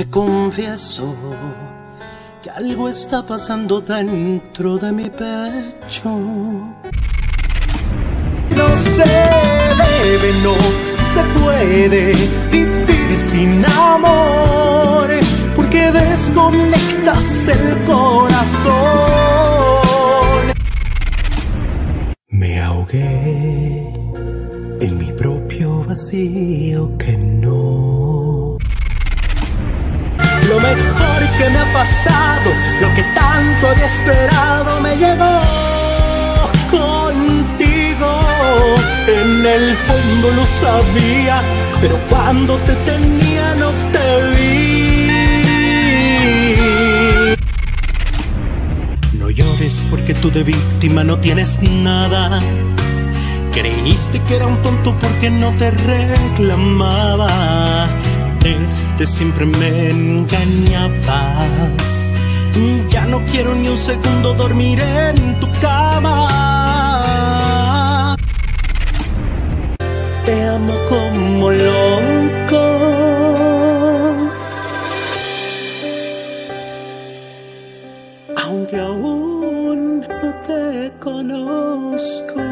te confieso que algo está pasando dentro de mi pecho. No se debe, no se puede vivir sin amor, porque desconectas el corazón. Me ahogué en mi propio vacío que no. Lo mejor que me ha pasado, lo que tanto había esperado, me llegó contigo. En el fondo lo sabía, pero cuando te tenía no te vi. No llores porque tú de víctima no tienes nada. Creíste que era un tonto porque no te reclamaba. Este siempre me engañabas. Ya no quiero ni un segundo dormir en tu cama. Te amo como loco. Aunque aún no te conozco.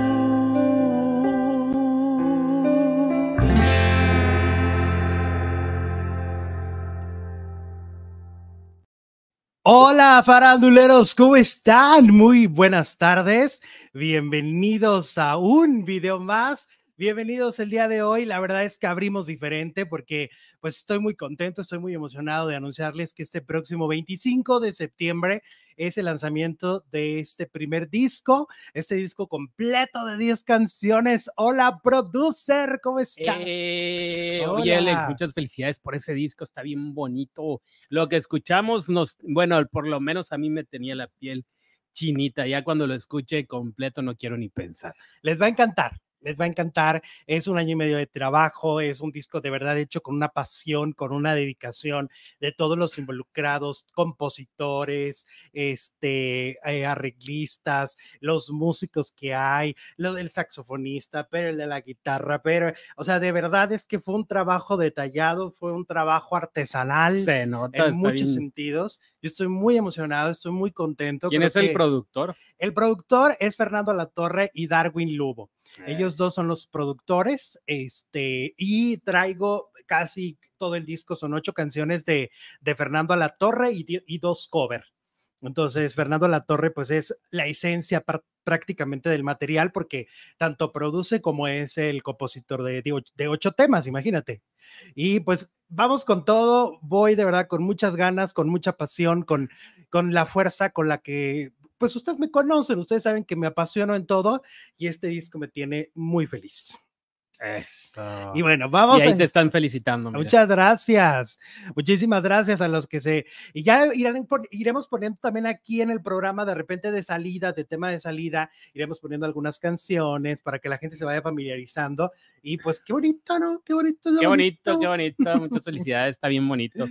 Faranduleros, ¿cómo están? Muy buenas tardes. Bienvenidos a un video más. Bienvenidos el día de hoy. La verdad es que abrimos diferente porque pues estoy muy contento, estoy muy emocionado de anunciarles que este próximo 25 de septiembre es el lanzamiento de este primer disco, este disco completo de 10 canciones. Hola, producer, ¿cómo estás? Eh, oye, Alex, muchas felicidades por ese disco, está bien bonito. Lo que escuchamos, nos, bueno, por lo menos a mí me tenía la piel chinita. Ya cuando lo escuche completo no quiero ni pensar. Les va a encantar les va a encantar. Es un año y medio de trabajo, es un disco de verdad hecho con una pasión, con una dedicación de todos los involucrados, compositores, este, eh, arreglistas, los músicos que hay, lo del saxofonista, pero el de la guitarra, pero, o sea, de verdad es que fue un trabajo detallado, fue un trabajo artesanal Se nota, en muchos bien. sentidos. Yo estoy muy emocionado, estoy muy contento. ¿Quién Creo es el productor? El productor es Fernando Latorre y Darwin Lubo. Ellos dos son los productores, este, y traigo casi todo el disco, son ocho canciones de, de Fernando Alatorre y, y dos cover. Entonces, Fernando Alatorre, pues es la esencia pr- prácticamente del material, porque tanto produce como es el compositor de, de de ocho temas, imagínate. Y pues vamos con todo, voy de verdad con muchas ganas, con mucha pasión, con, con la fuerza con la que, pues ustedes me conocen, ustedes saben que me apasiono en todo y este disco me tiene muy feliz. Eso. Y bueno, vamos Y ahí a- te están felicitando. mira. Muchas gracias. Muchísimas gracias a los que se... Y ya irán iremos poniendo también aquí en el programa de repente de salida, de tema de salida, iremos poniendo algunas canciones para que la gente se vaya familiarizando. Y pues qué bonito, ¿no? Qué bonito. Qué bonito, qué bonito. Muchas felicidades, está bien bonito.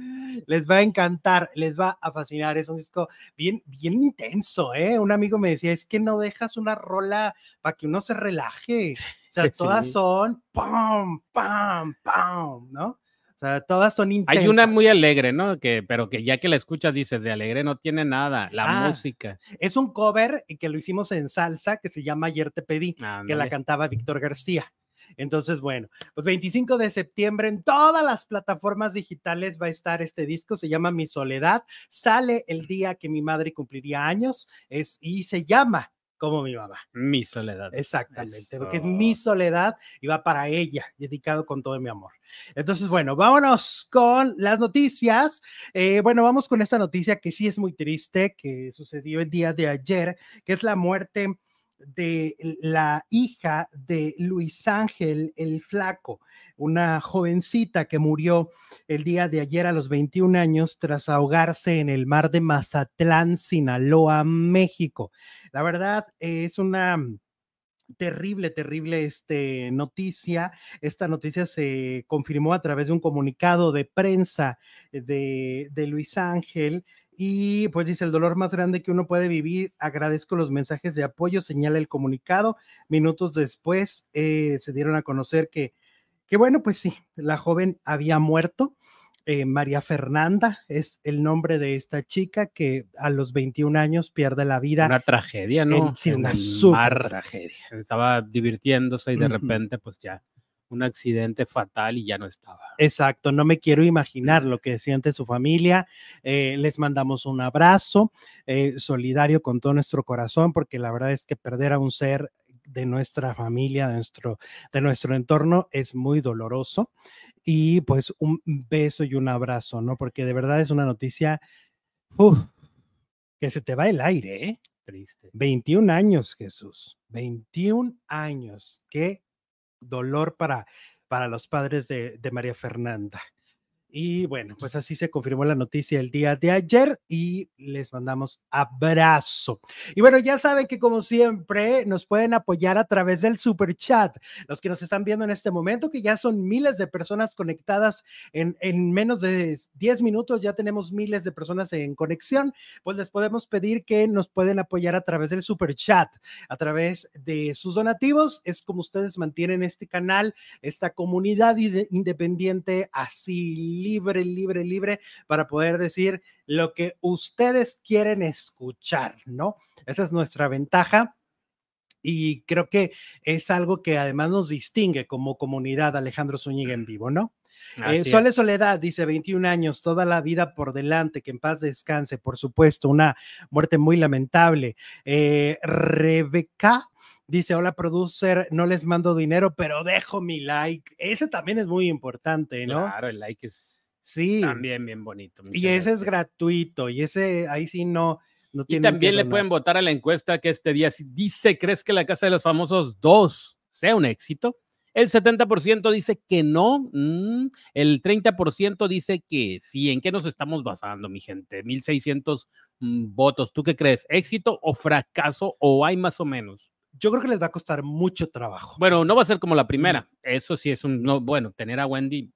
Les va a encantar, les va a fascinar. Es un disco bien, bien intenso, ¿eh? Un amigo me decía, es que no dejas una rola para que uno se relaje. O sea, Sí. todas son pam, pam, pam, ¿no? O sea, todas son intensas. Hay una muy alegre, ¿no? Que, pero que ya que la escuchas dices, de alegre no tiene nada. La Ah, música. Es un cover que lo hicimos en salsa que se llama Ayer te pedí, que la cantaba Víctor García. Entonces, bueno, pues 25 de septiembre en todas las plataformas digitales va a estar este disco, se llama Mi Soledad, sale el día que mi madre cumpliría años es, y se llama como mi mamá. Mi soledad. Exactamente, porque es Eso. mi soledad y va para ella, dedicado con todo mi amor. Entonces, bueno, vámonos con las noticias. Eh, bueno, vamos con esta noticia que sí es muy triste, que sucedió el día de ayer, que es la muerte de la hija de Luis Ángel el Flaco, una jovencita que murió el día de ayer a los 21 años tras ahogarse en el mar de Mazatlán, Sinaloa, México. La verdad es una terrible, terrible este, noticia. Esta noticia se confirmó a través de un comunicado de prensa de, de Luis Ángel y pues dice el dolor más grande que uno puede vivir. Agradezco los mensajes de apoyo, señala el comunicado. Minutos después eh, se dieron a conocer que, que, bueno, pues sí, la joven había muerto. Eh, María Fernanda es el nombre de esta chica que a los 21 años pierde la vida. Una tragedia, ¿no? sí, una super tragedia. Estaba divirtiéndose y de repente, pues ya un accidente fatal y ya no estaba. Exacto, no me quiero imaginar lo que siente su familia. Eh, les mandamos un abrazo eh, solidario con todo nuestro corazón, porque la verdad es que perder a un ser de nuestra familia, de nuestro, de nuestro entorno, es muy doloroso. Y pues un beso y un abrazo, ¿no? Porque de verdad es una noticia que se te va el aire, ¿eh? Triste. 21 años, Jesús. 21 años. Qué dolor para, para los padres de, de María Fernanda. Y bueno, pues así se confirmó la noticia el día de ayer y les mandamos abrazo. Y bueno, ya saben que como siempre nos pueden apoyar a través del super chat. Los que nos están viendo en este momento, que ya son miles de personas conectadas en, en menos de 10 minutos, ya tenemos miles de personas en conexión, pues les podemos pedir que nos pueden apoyar a través del super chat, a través de sus donativos. Es como ustedes mantienen este canal, esta comunidad independiente así libre, libre, libre para poder decir lo que ustedes quieren escuchar, ¿no? Esa es nuestra ventaja. Y creo que es algo que además nos distingue como comunidad Alejandro Zúñiga en vivo, ¿no? Eh, Sole Soledad dice 21 años, toda la vida por delante, que en paz descanse, por supuesto, una muerte muy lamentable. Eh, Rebeca dice, hola producer, no les mando dinero, pero dejo mi like. Ese también es muy importante, ¿no? Claro, el like es sí. también bien bonito. Y ese es gratuito, y ese ahí sí no. No y también le pueden votar a la encuesta que este día dice, ¿crees que la Casa de los Famosos 2 sea un éxito? El 70% dice que no, mm, el 30% dice que sí. ¿En qué nos estamos basando, mi gente? 1600 mm, votos. ¿Tú qué crees? ¿Éxito o fracaso o hay más o menos? Yo creo que les va a costar mucho trabajo. Bueno, no va a ser como la primera. Eso sí es un, no, bueno, tener a Wendy.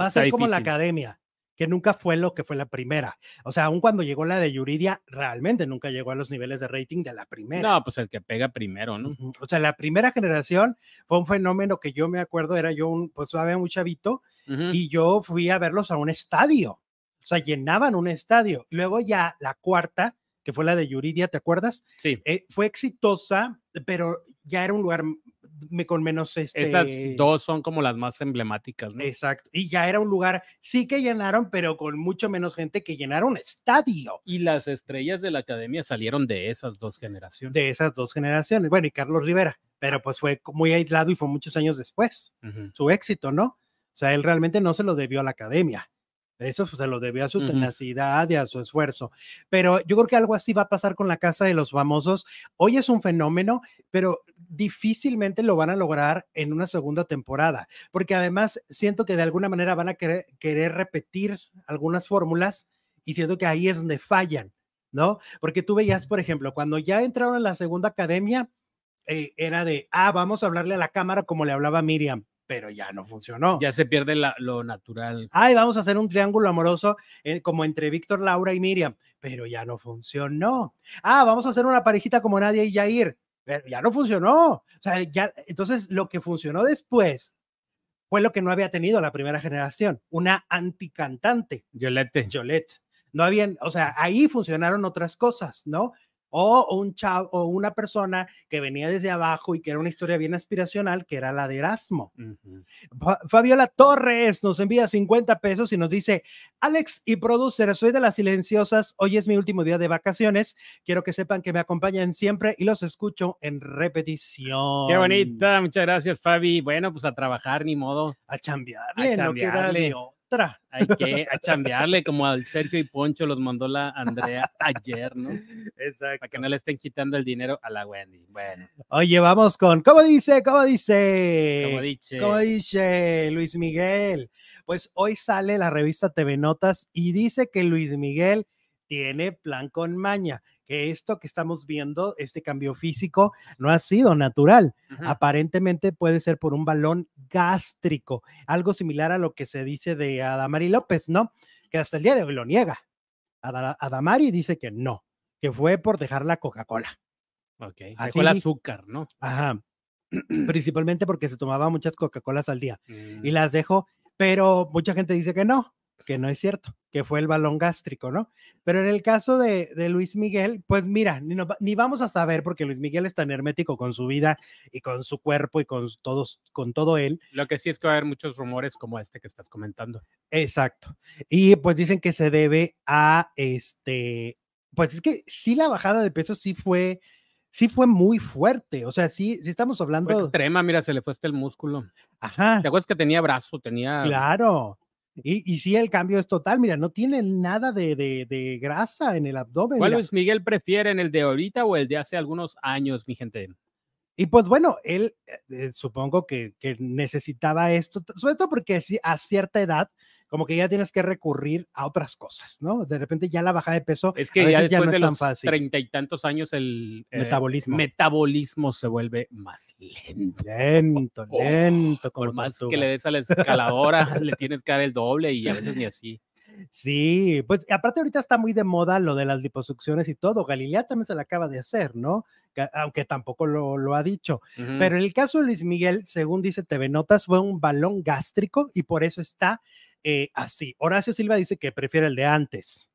Va a ser como la academia que nunca fue lo que fue la primera. O sea, aun cuando llegó la de Yuridia, realmente nunca llegó a los niveles de rating de la primera. No, pues el que pega primero, ¿no? O sea, la primera generación fue un fenómeno que yo me acuerdo, era yo un, pues había un chavito y yo fui a verlos a un estadio. O sea, llenaban un estadio. Luego ya la cuarta, que fue la de Yuridia, ¿te acuerdas? Sí. Eh, fue exitosa, pero ya era un lugar con menos este. Estas dos son como las más emblemáticas, ¿no? Exacto. Y ya era un lugar, sí que llenaron, pero con mucho menos gente que llenaron estadio. Y las estrellas de la academia salieron de esas dos generaciones. De esas dos generaciones. Bueno, y Carlos Rivera, pero pues fue muy aislado y fue muchos años después. Su éxito, ¿no? O sea, él realmente no se lo debió a la academia. Eso se lo debió a su tenacidad y a su esfuerzo. Pero yo creo que algo así va a pasar con la Casa de los Famosos. Hoy es un fenómeno, pero difícilmente lo van a lograr en una segunda temporada, porque además siento que de alguna manera van a querer, repetir algunas fórmulas y siento que ahí es donde fallan, ¿no? Porque tú veías, por ejemplo, cuando ya entraron en la segunda academia, eh, era de, ah, vamos a hablarle a la cámara como le hablaba Miriam pero ya no funcionó. Ya se pierde lo natural. Ay, vamos a hacer un triángulo amoroso eh, como entre Víctor, Laura y Miriam, pero ya no funcionó. Ah, vamos a hacer una parejita como Nadia y Jair, pero ya no funcionó. O sea, ya, entonces lo que funcionó después fue lo que no había tenido la primera generación, una anticantante. Yolette. Yolette. No habían, o sea, ahí funcionaron otras cosas, ¿no? O un chavo o una persona que venía desde abajo y que era una historia bien aspiracional, que era la de Erasmo. Fabiola Torres nos envía 50 pesos y nos dice, Alex y producer, soy de las silenciosas, hoy es mi último día de vacaciones, quiero que sepan que me acompañan siempre y los escucho en repetición. Qué bonita, muchas gracias Fabi. Bueno, pues a trabajar, ni modo. A chambearle, a chambearle. no hay que chambearle como al Sergio y Poncho los mandó la Andrea ayer, ¿no? Exacto. Para que no le estén quitando el dinero a la Wendy. Bueno. Oye, vamos con, ¿cómo dice? ¿Cómo dice? ¿Cómo dice? ¿Cómo dice Luis Miguel? Pues hoy sale la revista TV Notas y dice que Luis Miguel tiene plan con maña que esto que estamos viendo, este cambio físico, no ha sido natural. Aparentemente puede ser por un balón gástrico, algo similar a lo que se dice de Adamari López, ¿no? Que hasta el día de hoy lo niega. Adamari dice que no, que fue por dejar la Coca-Cola. Ok, Así, el azúcar, ¿no? Ajá. Principalmente porque se tomaba muchas Coca-Colas al día y mm. las dejó, pero mucha gente dice que no, que no es cierto, que fue el balón gástrico, ¿no? Pero en el caso de, Luis Miguel, pues mira, ni, ni, vamos a saber porque Luis Miguel es tan hermético con su vida y con su cuerpo y con todos, con todo él. Lo que sí es que va a haber muchos rumores como este que estás comentando. Exacto. Y pues dicen que se debe a este, pues es que sí la bajada de peso sí fue, sí fue muy fuerte. O sea, sí, sí estamos hablando. Fue extrema, mira, se le fue hasta el músculo. Ajá. ¿Te acuerdas que tenía brazo? Tenía. Claro. Y, y sí, el cambio es total. Mira, no tiene nada de, de, grasa en el abdomen. ¿Cuál Luis Miguel prefiere, el de ahorita o el de hace algunos años, mi gente? Y pues bueno, él eh, eh, supongo que, que, necesitaba esto, sobre todo porque a cierta edad como que ya tienes que recurrir a otras cosas, ¿no? De repente ya la baja de peso es que ya después de los treinta y tantos años el eh, metabolismo. metabolismo se vuelve más lento. Lento, oh, lento. por más que le des a la escaladora, le tienes que dar el doble y a veces ni así. Sí, pues aparte ahorita está muy de moda lo de las liposucciones y todo. Galilea también se la acaba de hacer, ¿no? aunque tampoco lo, ha dicho. Pero en el caso de Luis Miguel, según dice TV Notas, fue un balón gástrico y por eso está eh, así. Horacio Silva dice que prefiere el de antes.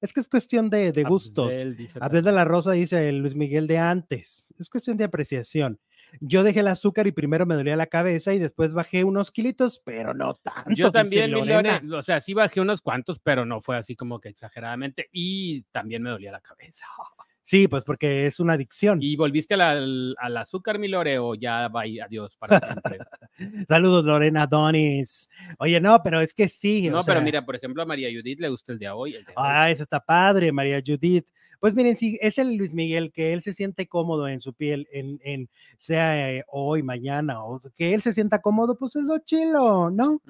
Es que es cuestión de, gustos. Abdel de la Rosa dice Luis Miguel de antes. Es cuestión de apreciación. Yo dejé el azúcar y primero me dolía la cabeza y después bajé unos kilitos, pero no tanto. Yo también, o sea, sí bajé unos cuantos, pero no fue así como que exageradamente y también me dolía la cabeza. Sí, pues porque es una adicción. ¿Y volviste al, azúcar, mi Lore, o ya va adiós para siempre? Saludos, Lorena Donis. Oye, no, pero es que sí. No, pero mira, por ejemplo, a María Judith le gusta el de hoy. ah, eso está padre, María Judith. Pues miren, sí, es el Luis Miguel, que él se siente cómodo en su piel, en, en sea eh, hoy, mañana, o que él se sienta cómodo, pues es lo chilo, ¿no?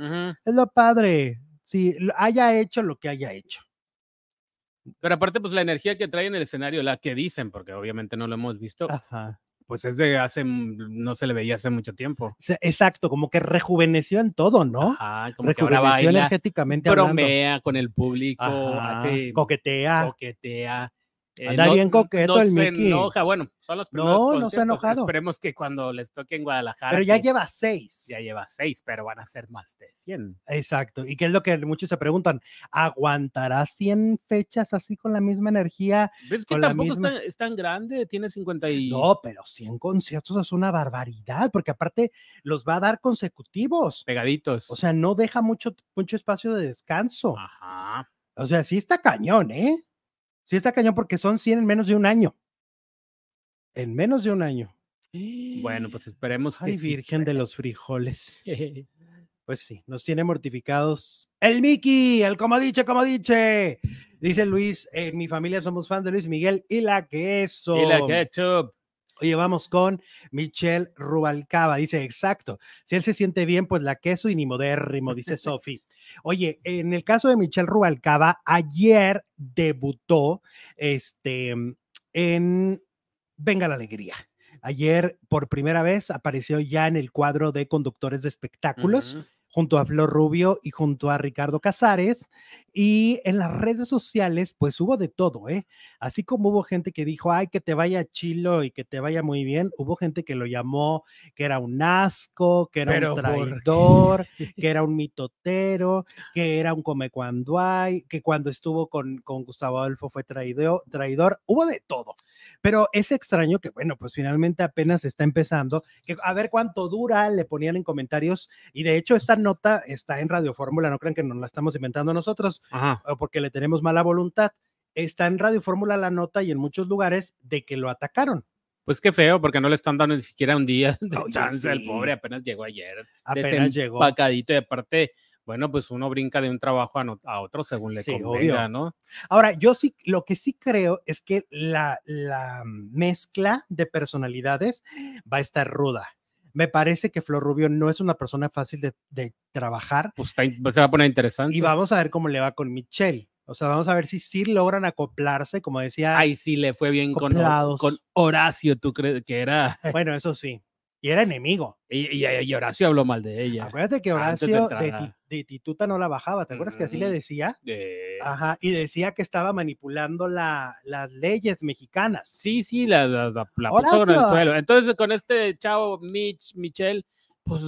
Es lo padre. Si haya hecho lo que haya hecho. Pero aparte, pues la energía que trae en el escenario, la que dicen, porque obviamente no lo hemos visto, pues es de hace, no se le veía hace mucho tiempo. Exacto, como que rejuveneció en todo, ¿no? Ajá, como que ahora baila, energéticamente bromea con el público, coquetea. Coquetea. Eh, Anda bien coqueto no el se enoja, bueno, son los primeros No, no se ha enojado. Esperemos que cuando les toque en Guadalajara. Pero ya lleva seis. Ya lleva seis, pero van a ser más de 100. Exacto. ¿Y qué es lo que muchos se preguntan? ¿Aguantará 100 fechas así con la misma energía? es que tampoco es, tan, grande, tiene 50 y... No, pero 100 conciertos es una barbaridad, porque aparte los va a dar consecutivos. Pegaditos. O sea, no deja mucho, mucho espacio de descanso. Ajá. O sea, sí está cañón, ¿eh? Sí está cañón porque son 100 en menos de un año. En menos de un año. Bueno, pues esperemos Ay, Virgen de los frijoles. Pues sí, nos tiene mortificados. El Mickey, el como dice, como dice. Dice Luis, en mi familia somos fans de Luis Miguel y la queso. Y la ketchup. Oye, vamos con Michelle Rubalcaba. Dice, exacto. Si él se siente bien, pues la queso y ni modérrimo, dice Sofi. Oye, en el caso de Michelle Rubalcaba, ayer debutó este, en Venga la Alegría. Ayer, por primera vez, apareció ya en el cuadro de conductores de espectáculos junto a Flor Rubio y junto a Ricardo Casares. Y en las redes sociales, pues hubo de todo, ¿eh? Así como hubo gente que dijo, ay, que te vaya chilo y que te vaya muy bien, hubo gente que lo llamó que era un asco, que era un traidor, que era un mitotero, que era un come cuando hay, que cuando estuvo con, con Gustavo Adolfo fue traidor, traidor, hubo de todo. Pero es extraño que, bueno, pues finalmente apenas está empezando, que a ver cuánto dura, le ponían en comentarios, y de hecho esta nota está en Radio Fórmula, no crean que nos la estamos inventando nosotros, porque le tenemos mala voluntad. Está en Radio Fórmula la nota y en muchos lugares de que lo atacaron. Pues qué feo, porque no le están dando ni siquiera un día de chance al pobre, apenas llegó ayer. Apenas llegó. Pacadito y aparte, bueno, pues uno brinca de un trabajo a, otro según le convenga, ¿no? Ahora, yo sí, lo que sí creo es que la, la mezcla de personalidades va a estar ruda. Me parece que Flor Rubio no es una persona fácil de, trabajar. Pues, pues se va a poner interesante. Y vamos a ver cómo le va con Michelle. O sea, vamos a ver si sí logran acoplarse, como decía. Ay, sí, le fue bien con, con Horacio, ¿tú crees que era? Bueno, eso sí y era enemigo. Y, y, Horacio habló mal de ella. Acuérdate que Horacio de, Tituta no la bajaba, ¿te acuerdas que así le decía? Ajá, y decía que estaba manipulando la, las leyes mexicanas. Sí, sí, la, la, puso el suelo. Entonces, con este chavo Mitch, Michelle, Pues,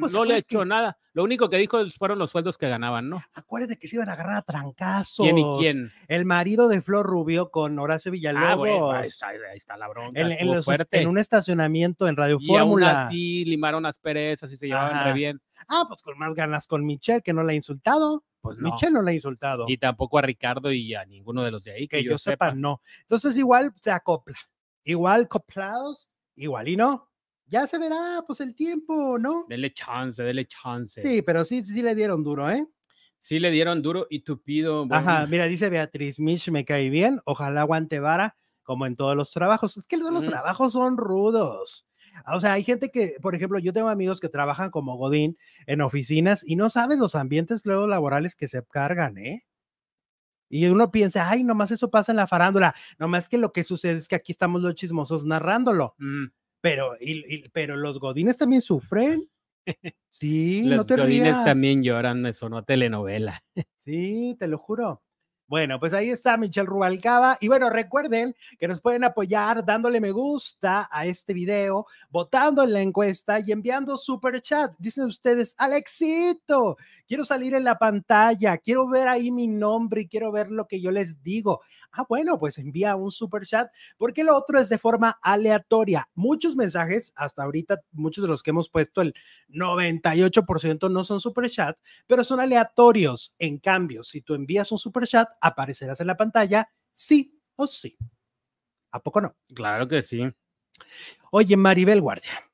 pues no le ha hecho nada. Lo único que dijo fueron los sueldos que ganaban, ¿no? Acuérdate que se iban a agarrar a trancazos. ¿Quién y quién? El marido de Flor Rubio con Horacio ah, Villalobos. Ah, ahí, está, la bronca. En, un estacionamiento en Radio Fórmula. Y aún así limaron las perezas y se llevaban re bien. Ah, pues con más ganas con Michelle, que no la ha insultado. Pues no. Michelle no la ha insultado. Y tampoco a Ricardo y a ninguno de los de ahí. Que, yo, sepa, no. Entonces igual se acopla. Igual coplados, igual y no ya se verá, pues el tiempo, ¿no? Dele chance, dele chance. Sí, pero sí, sí le dieron duro, ¿eh? Sí le dieron duro y tupido. Ajá, mira, dice Beatriz Mitch, me cae bien, ojalá aguante vara, como en todos los trabajos. Es que los trabajos son rudos. O sea, hay gente que, por ejemplo, yo tengo amigos que trabajan como Godín en oficinas y no saben los ambientes luego laborales que se cargan, ¿eh? Y uno piensa, ay, nomás eso pasa en la farándula. Nomás que lo que sucede es que aquí estamos los chismosos narrándolo. Pero, y, pero los godines también sufren. Sí, los no te godines también lloran, me sonó telenovela. Sí, te lo juro. Bueno, pues ahí está Michelle Rubalcaba. Y bueno, recuerden que nos pueden apoyar dándole me gusta a este video, votando en la encuesta y enviando super chat. Dicen ustedes, Alexito, quiero salir en la pantalla, quiero ver ahí mi nombre y quiero ver lo que yo les digo. Ah, bueno, pues envía un super chat, porque lo otro es de forma aleatoria. Muchos mensajes, hasta ahorita, muchos de los que hemos puesto, el 98% no son super chat, pero son aleatorios. En cambio, si tú envías un super chat, aparecerás en la pantalla, sí o sí. ¿A poco no? Claro que sí. Oye, Maribel Guardia.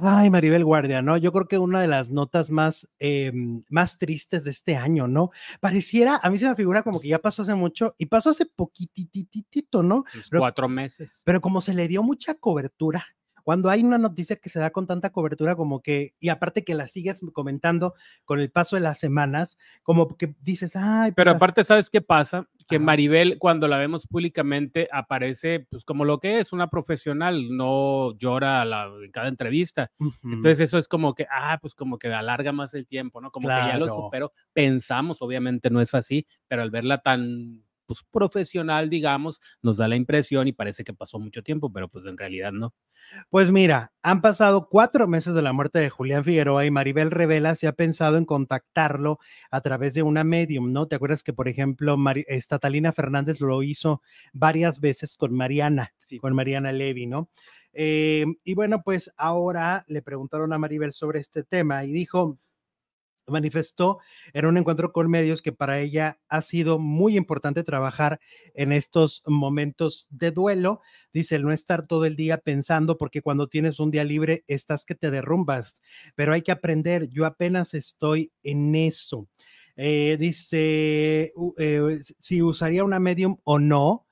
Ay, Maribel Guardia, ¿no? Yo creo que una de las notas más, em, más tristes de este año, ¿no? Pareciera, a mí se me figura como que ya pasó hace mucho y pasó hace poquitititito, ¿no? cuatro meses. Pero como se le dio mucha cobertura, cuando hay una noticia que se da con tanta cobertura como que, y aparte que la sigues comentando con el paso de las semanas, como que dices, ay. Pero pues, aparte, ¿sabes qué pasa? Que Maribel, cuando la vemos públicamente, aparece pues como lo que es, una profesional, no llora en cada entrevista. Entonces eso es como que, ah, pues como que alarga más el tiempo, ¿no? Como que ya lo superó. Pensamos, obviamente no es así, pero al verla tan pues profesional, digamos, nos da la impresión y parece que pasó mucho tiempo, pero pues en realidad no. Pues mira, han pasado cuatro meses de la muerte de Julián Figueroa y Maribel Revela se ha pensado en contactarlo a través de una medium, ¿no? ¿Te acuerdas que, por ejemplo, Estatalina Fernández lo hizo varias veces con Mariana, con Mariana Levy, ¿no? Eh, y bueno, pues ahora le preguntaron a Maribel sobre este tema y dijo, manifestó en un encuentro con medios que para ella ha sido muy importante trabajar en estos momentos de duelo. Dice, el no estar todo el día pensando, porque cuando tienes un día libre estás que te derrumbas, pero hay que aprender. Yo apenas estoy en eso. Eh, dice, eh, si usaría una medium o no,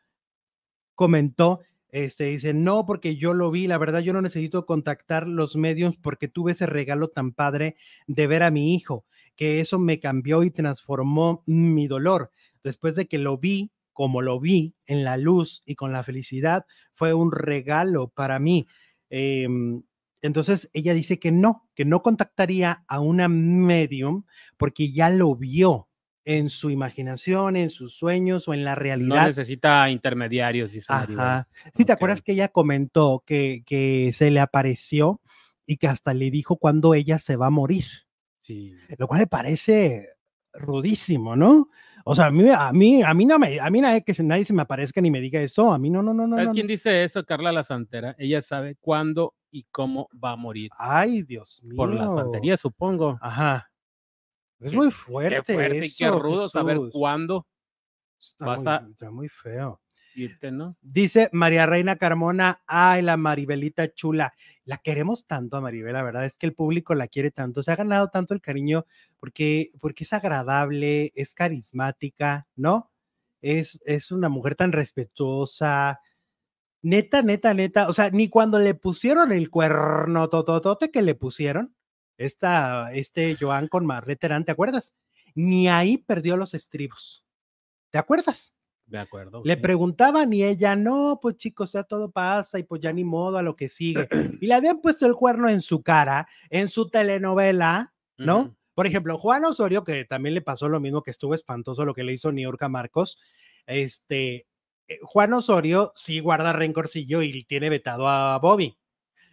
comentó, este dice, no, porque yo lo vi, la verdad yo no necesito contactar los medios porque tuve ese regalo tan padre de ver a mi hijo, que eso me cambió y transformó mi dolor. Después de que lo vi, como lo vi en la luz y con la felicidad, fue un regalo para mí. Em, entonces ella dice que no, que no contactaría a una medium porque ya lo vio, en su imaginación, en sus sueños o en la realidad. No necesita intermediarios, dice Ajá. Sí, ¿te acuerdas que ella comentó que, que se le apareció y que hasta le dijo cuándo ella se va a morir? Sí. Lo cual le parece rudísimo, ¿no? O sea, a mí, a mí, a mí no me, a mí nadie que nadie se me aparezca ni me diga eso, a mí no, no, no, no. ¿Sabes quién dice eso? Carla la Santera. Ella sabe cuándo y cómo va a morir. Ay, Dios mío. Por la santería, supongo. Ajá. Es muy fuerte. Qué fuerte y qué rudo saber cuándo está muy, Está muy feo. Irte, ¿no? Dice María Reina Carmona, ay, la Maribelita chula. La queremos tanto a Maribel, la verdad es que el público la quiere tanto, se ha ganado tanto el cariño porque, porque es agradable, es carismática, ¿no? Es, es una mujer tan respetuosa, neta, neta, neta, o sea, ni cuando le pusieron el cuerno tototote que le pusieron, esta, este Joan con Marlene ¿te acuerdas? Ni ahí perdió los estribos. ¿Te acuerdas? De acuerdo. Le preguntaban y ella, no, pues chicos, ya todo pasa y pues ya ni modo a lo que sigue. y le habían puesto el cuerno en su cara, en su telenovela, ¿no? Por ejemplo, Juan Osorio, que también le pasó lo mismo, que estuvo espantoso lo que le hizo Niurka Marcos, este, eh, Juan Osorio sí guarda rencorcillo y tiene vetado a Bobby.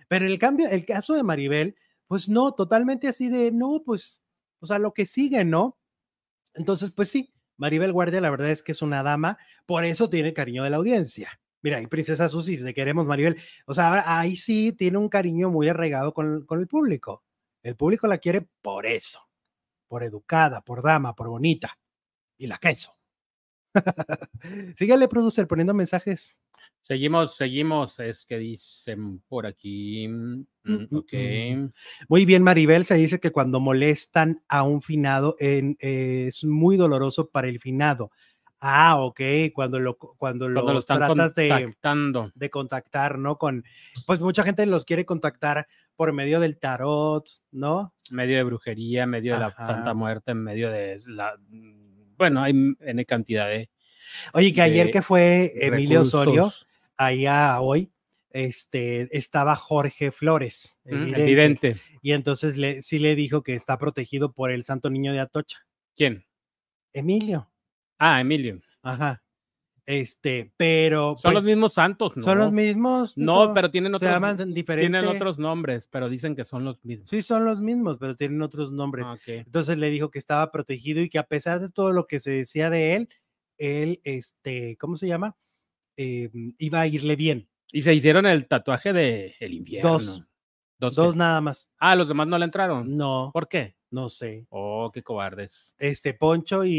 Pero el cambio, el caso de Maribel, Pues no, totalmente así de, no, pues, o sea, lo que sigue, ¿no? Entonces, pues sí, Maribel Guardia, la verdad es que es una dama, por eso tiene cariño de la audiencia. Mira, y Princesa Susi, te queremos, Maribel. O sea, ahí sí tiene un cariño muy arraigado con, con el público. El público la quiere por eso, por educada, por dama, por bonita. Y la queso. Síguele, producer, poniendo mensajes. Seguimos, seguimos, es que dicen por aquí. Mm, Mm, mm, ok. mm. Muy bien, Maribel, se dice que cuando molestan a un finado en- eh, es muy doloroso para el finado. Ah, ok, cuando lo, cuando lo, Cuando lo están tratas de, de contactar, ¿no? Con, pues mucha gente los quiere contactar por medio del tarot, ¿no? medio de brujería, medio de la. Santa Muerte, en medio de la. Bueno, hay N cantidad de. Oye, que ayer que fue Emilio Osorio, allá hoy, este, estaba Jorge Flores, el Mm, vidente, Evidente. y entonces le, sí le dijo que está protegido por el Santo Niño de Atocha. ¿Quién? Emilio, Ah, Emilio. ajá. Este, pero. Son los pues, mismos santos, ¿no? Son los mismos. No, pero tienen Se otros, llaman diferente. tienen otros nombres, pero dicen que son los mismos. Sí, son los mismos, pero tienen otros nombres. Ah. Entonces le dijo que estaba protegido y que a pesar de todo lo que se decía de él, él, este, ¿cómo se llama? Eh, iba a irle bien. Y se hicieron el tatuaje de el infierno. Dos. Dos. Dos nada más. Ah, los demás no le entraron. No, ¿Por qué? no sé. Oh, qué cobardes. Este, Poncho y,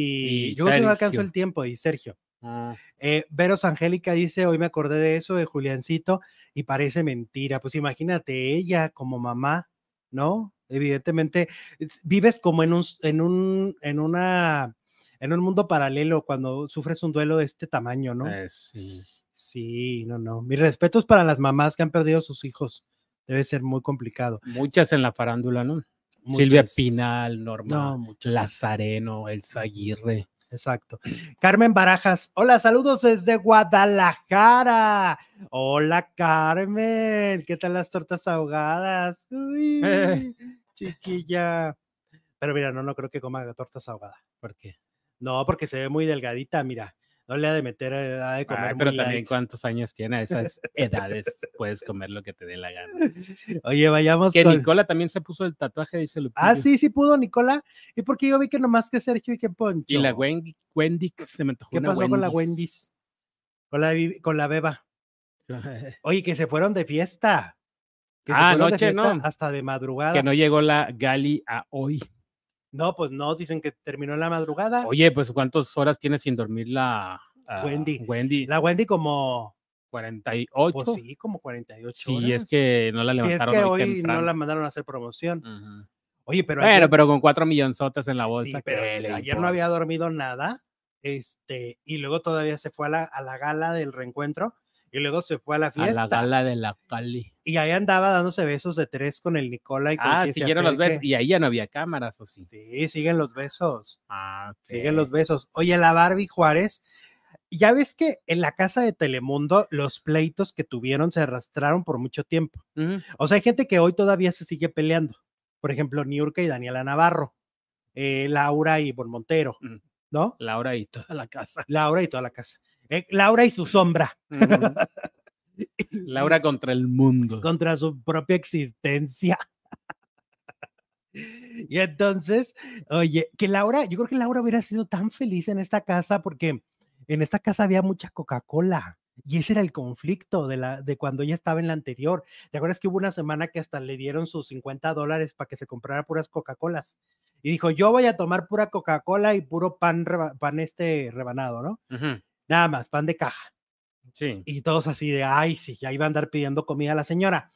Y yo creo que no alcanzó el tiempo, y Sergio. Ah, Eh, Veros Angélica dice, hoy me acordé de eso, de Juliancito, y parece mentira. Pues imagínate ella como mamá, ¿no? Evidentemente, es- vives como en un, en un, en una, en un mundo paralelo cuando sufres un duelo de este tamaño, ¿no? pues, sí. Sí, no, no. Mis respetos para las mamás que han perdido sus hijos. Debe ser muy complicado. Muchas en la farándula, ¿no? Silvia Muchas. Pinal, Norma No. Lazareno, Elsa Aguirre. Exacto. Carmen Barajas, hola, saludos desde Guadalajara. Hola, Carmen. ¿Qué tal las tortas ahogadas? Uy, Eh. chiquilla. Pero mira, no, no creo que coma tortas ahogadas. ¿Por qué? No, porque se ve muy delgadita, mira. No le ha de meter, eh, ha de comer Ay, pero muy también light. cuántos años tiene a esas edades, puedes comer lo que te dé la gana. Oye, vayamos Que con... Nicola también se puso el tatuaje, dice Lupillo. Ah, sí, sí pudo, Nicola. ¿Y porque yo vi que nomás que Sergio y que Poncho? Y la Wendy, Wendy se me antojó ¿Qué una pasó con la Wendy's. Con la, con la Beba. Oye, que se fueron de fiesta. Que se Ah, de anoche, fiesta ¿no? Hasta de madrugada. que no llegó la Gali a hoy. No, pues no, dicen que terminó en la madrugada. Oye, pues ¿cuántas horas tiene sin dormir la ah, Wendy. Wendy, La Wendy como, 48. pues sí, como 48 Sí, horas. es que no la Sí, es levantaron que hoy, hoy no la mandaron a hacer promoción. Oye, pero Bueno, ayer, pero con cuatro millonzotas en la sí, bolsa. pero ¿qué le ayer no había dormido nada. Este, y luego todavía se fue a la, a la gala del reencuentro y luego se fue a la A fiesta. la gala de la Cali. Y ahí andaba dándose besos de tres con el Nicola y con Ah, siguieron los besos. Y ahí ya no había cámaras, ¿o sí? Sí, siguen los besos. Ah, Siguen los besos. Oye, la Barbie Juárez, ya ves que en la casa de Telemundo los pleitos que tuvieron se arrastraron por mucho tiempo. O sea, hay gente que hoy todavía se sigue peleando. Por ejemplo, Niurka y Daniela Navarro, eh, Laura y Bon Montero, Mm. ¿no? Laura y toda la casa. Laura y toda la casa. Eh, Laura y su sombra. Laura contra el mundo. contra su propia existencia. Y entonces, oye, que Laura, yo creo que Laura hubiera sido tan feliz en esta casa porque en esta casa había mucha Coca-Cola y ese era el conflicto de, la, de cuando ella estaba en la anterior. ¿Te acuerdas que hubo una semana que hasta le dieron sus 50 dólares para que se comprara puras Coca-Colas? Y dijo, yo voy a tomar pura Coca-Cola y puro pan, reba- pan este rebanado, ¿no? Ujú. Nada más, pan de caja Sí. y todos así de, ay, sí, ya iba a andar pidiendo comida a la señora.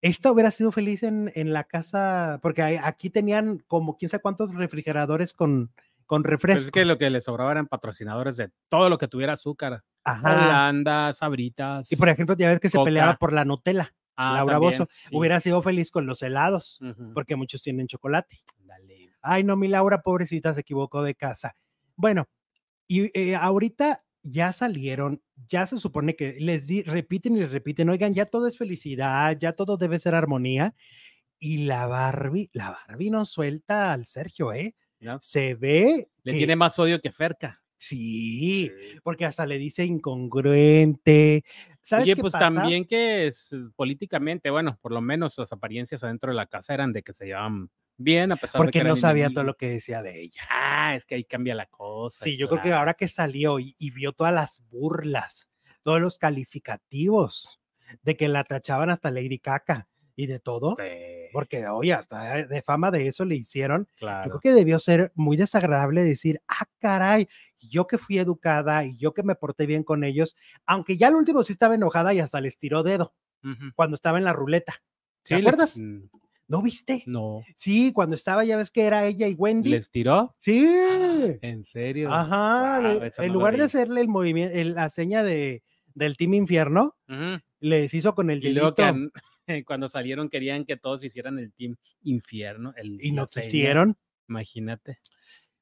Esta hubiera sido feliz en, en la casa, porque aquí tenían como quién sabe cuántos refrigeradores con, con Pues refresco. es que lo que les sobraba eran patrocinadores de todo lo que tuviera azúcar. Ajá. Holanda, sabritas. Y por ejemplo, ya ves que se Coca. peleaba por la Nutella. Ah, Laura Bozo sí. hubiera sido feliz con los helados, Ujú. porque muchos tienen chocolate. Dale. Ay, no, mi Laura, pobrecita, se equivocó de casa. Bueno, y eh, ahorita ya salieron, ya se supone que les di- repiten y les repiten, oigan, ya todo es felicidad, ya todo debe ser armonía. Y la Barbie, la Barbie no suelta al Sergio, ¿eh? ¿no? Se ve Le que tiene más odio que Ferca. Sí, porque hasta le dice incongruente. ¿Sabes Oye, qué pues pasa? también que es, políticamente, bueno, por lo menos las apariencias adentro de la casa eran de que se llevaban bien, a pesar de Porque que no sabía todo lo que decía de ella. Ah, es que ahí cambia la cosa. Sí, yo creo que ahora que salió y, y vio todas las burlas, todos los calificativos de que la tachaban hasta Lady Caca y de todo, porque oye, hasta de fama de eso le hicieron. Yo creo que debió ser muy desagradable decir, ah, caray, yo que fui educada y yo que me porté bien con ellos, aunque ya al último sí estaba enojada y hasta les tiró dedo cuando estaba en la ruleta. ¿Te Sí, acuerdas? mm, ¿No viste? No. Sí, cuando estaba, ya ves que era ella y Wendy. ¿Les tiró? Sí. ¿En serio? Ajá, le- en no lugar de hacerle el movimiento, la seña de, del Team Infierno, les hizo con el Y luego que dedito an- cuando salieron querían que todos hicieran el team infierno. El, y no existieron. Imagínate.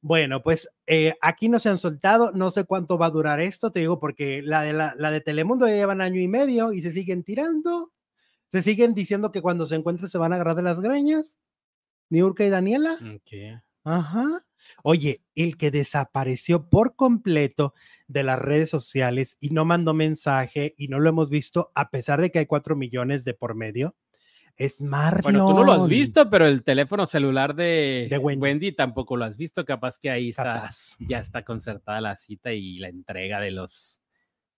Bueno, pues eh, aquí no se han soltado, no sé cuánto va a durar esto, te digo, porque la de, la, la de Telemundo ya llevan año y medio y se siguen tirando, se siguen diciendo que cuando se encuentren se van a agarrar de las greñas, Niurka y Daniela. Ok. Ajá. Oye, el que desapareció por completo de las redes sociales y no mandó mensaje y no lo hemos visto, a pesar de que hay cuatro millones de por medio, es Marlon. Bueno, tú no lo has visto, pero el teléfono celular de, De Wendy. tampoco lo has visto. Capaz que ahí está, Capaz. ya está concertada la cita y la entrega de los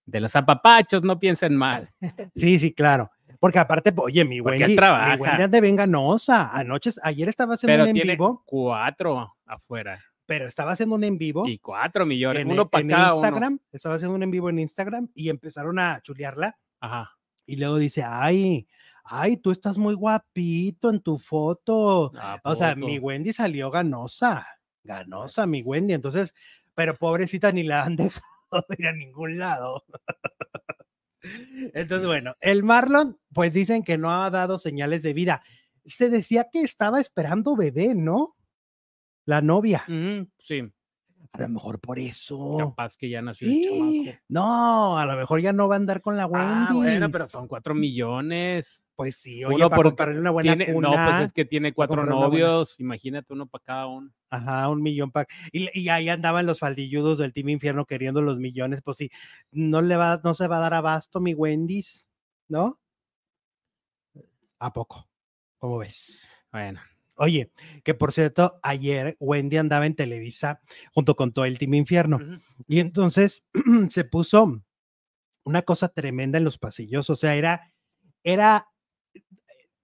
de los apapachos. No piensen mal. Sí, sí, claro. Porque aparte, oye, mi Porque Wendy, mi. Wendy anda bien ganosa. Anoche, ayer estaba haciendo Pero un en tiene vivo, cuatro afuera pero estaba haciendo un en vivo y cuatro millones, en, uno para en cada uno. Instagram. Estaba haciendo un en vivo en Instagram y empezaron a chulearla. Ajá. Y luego dice, ay, ay, tú estás muy guapito en tu foto. ¿A O sea, mi Wendy salió ganosa, ganosa mi Wendy. Entonces, pero pobrecita ni la han dejado ir a ningún lado. Entonces, bueno, el Marlon, pues dicen que no ha dado señales de vida. Se decía que estaba esperando bebé, ¿no? La novia. Sí, A lo mejor por eso. capaz que ya nació el chamaco. No, a lo mejor ya no va a andar con la Wendy. Ah, bueno, pero son cuatro millones. Pues sí, oye, Uno para comprarle una buena Tiene- cuna. no, pues es que tiene cuatro novios. Imagínate uno para cada uno. Ajá, un millón para. Y, y ahí andaban los faldilludos del Team Infierno queriendo los millones. Pues sí, no le va, no se va a dar abasto mi Wendy's, ¿no? ¿A poco? ¿Cómo ves? Bueno, Oye, que por cierto, ayer Wendy andaba en Televisa junto con todo el Team Infierno. Y entonces se puso una cosa tremenda en los pasillos. O sea, era, era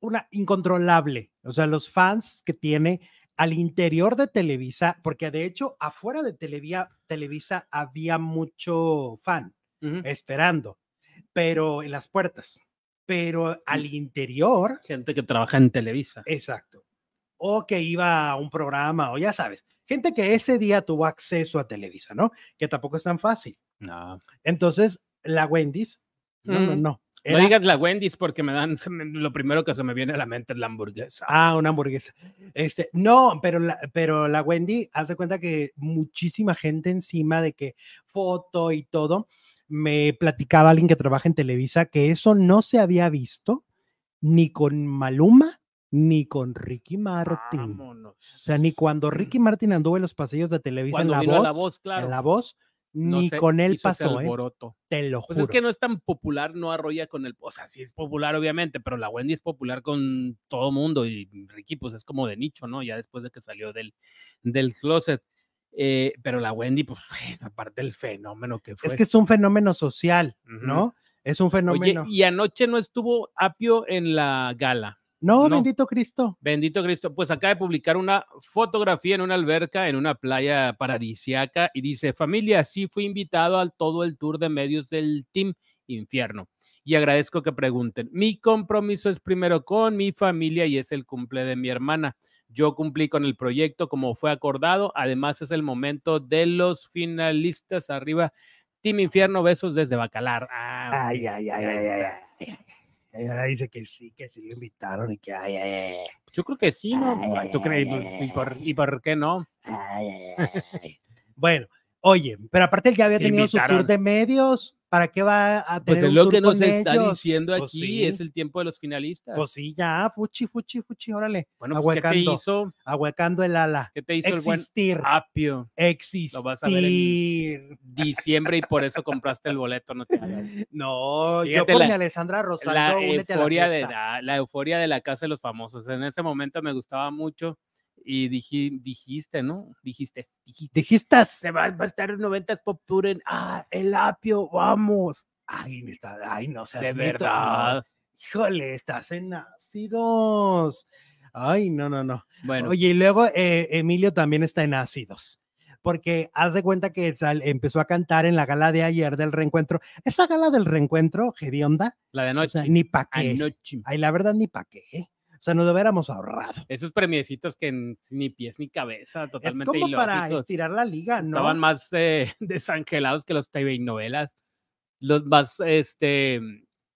una incontrolable. O sea, los fans que tiene al interior de Televisa, porque de hecho afuera de Televisa, Televisa había mucho fan esperando, pero en las puertas. Pero al interior, gente que trabaja en Televisa. exacto. O que iba a un programa, o ya sabes, gente que ese día tuvo acceso a Televisa, ¿no? Que tampoco es tan fácil. No, Entonces, la Wendy's, no, Mm. no. no era- digas la Wendy's porque me dan me- lo primero que se me viene a la mente es la hamburguesa. Ah, una hamburguesa. Este, no, pero la, pero la Wendy, haz de cuenta que muchísima gente encima de que foto y todo, me platicaba alguien que trabaja en Televisa que eso no se había visto ni con Maluma ni con Ricky Martin. Vámonos. O sea, ni cuando Ricky Martin anduvo en los pasillos de Televisa en la, vino voz, la voz, claro. en la voz, no ni sé, con él pasó, ¿eh? Te lo Pues juro. es que no es tan popular, no arrolla con el. O sea, sí es popular, obviamente, pero la Wendy es popular con todo mundo y Ricky, pues es como de nicho, ¿no? Ya después de que salió del, del closet. Eh, pero la Wendy, pues, bueno, aparte del fenómeno que fue. es que es un fenómeno social. ¿no? Es un Oye, fenómeno. y anoche no estuvo Apio en la gala. No, no. bendito Cristo. Bendito Cristo, pues acaba de publicar una fotografía en una alberca en una playa paradisiaca y dice, familia, sí fui invitado al todo el tour de medios del Team Infierno. Y agradezco que pregunten. Mi compromiso es primero con mi familia y es el cumple de mi hermana. Yo cumplí con el proyecto como fue acordado. Además es el momento de los finalistas arriba. Team Infierno, besos desde Bacalar. Ah, Ay, ay, ay, ay, ay, ay. Y ahora dice que sí, que sí lo invitaron y que ay, ay, ay, Yo creo que sí, ¿no? Ay, ¿Tú crees? ¿Y por, ¿Y por qué no? ay, ay, ay, ay. Bueno, oye, pero aparte él ya había tenido su tour invitaron. de medios ¿para qué va a Pues tener es un lo que nos está ellos? diciendo Pues aquí, sí. es el tiempo de los finalistas. Pues sí, ya, fuchi, fuchi, fuchi, órale. bueno, pues, ¿qué te hizo? ahuecando el ala. ¿Qué te hizo el buen Existir, apio? existir. Lo vas a ver en- Diciembre y por eso compraste el boleto, no te hagas. No, yo con la- mi Alessandra Rosaldo, La únete a la euforia, de, la, la euforia de la casa de los famosos. En ese momento me gustaba mucho y dijiste, ¿no? Dijiste, dijiste. Dijiste, Se va, va a estar en 90s Pop Tour en ah, el apio, vamos. ay, neta, ay, no seas De verdad. Híjole, estás en ácidos. Ay, no, no, no. Bueno, Oye, y luego eh, Emilio también está en ácidos. Porque haz de cuenta que sal- empezó a cantar en la gala de ayer del reencuentro. Esa gala del reencuentro, hedionda, la de o sea, ni pa' qué. anoche. Ay, la verdad, ni pa' qué. O sea, nos hubiéramos ahorrado. Esos premiecitos que ni pies ni cabeza, Es totalmente como para estirar la liga, ¿no? Estaban más eh, desangelados que los TV novelas. Los más, este,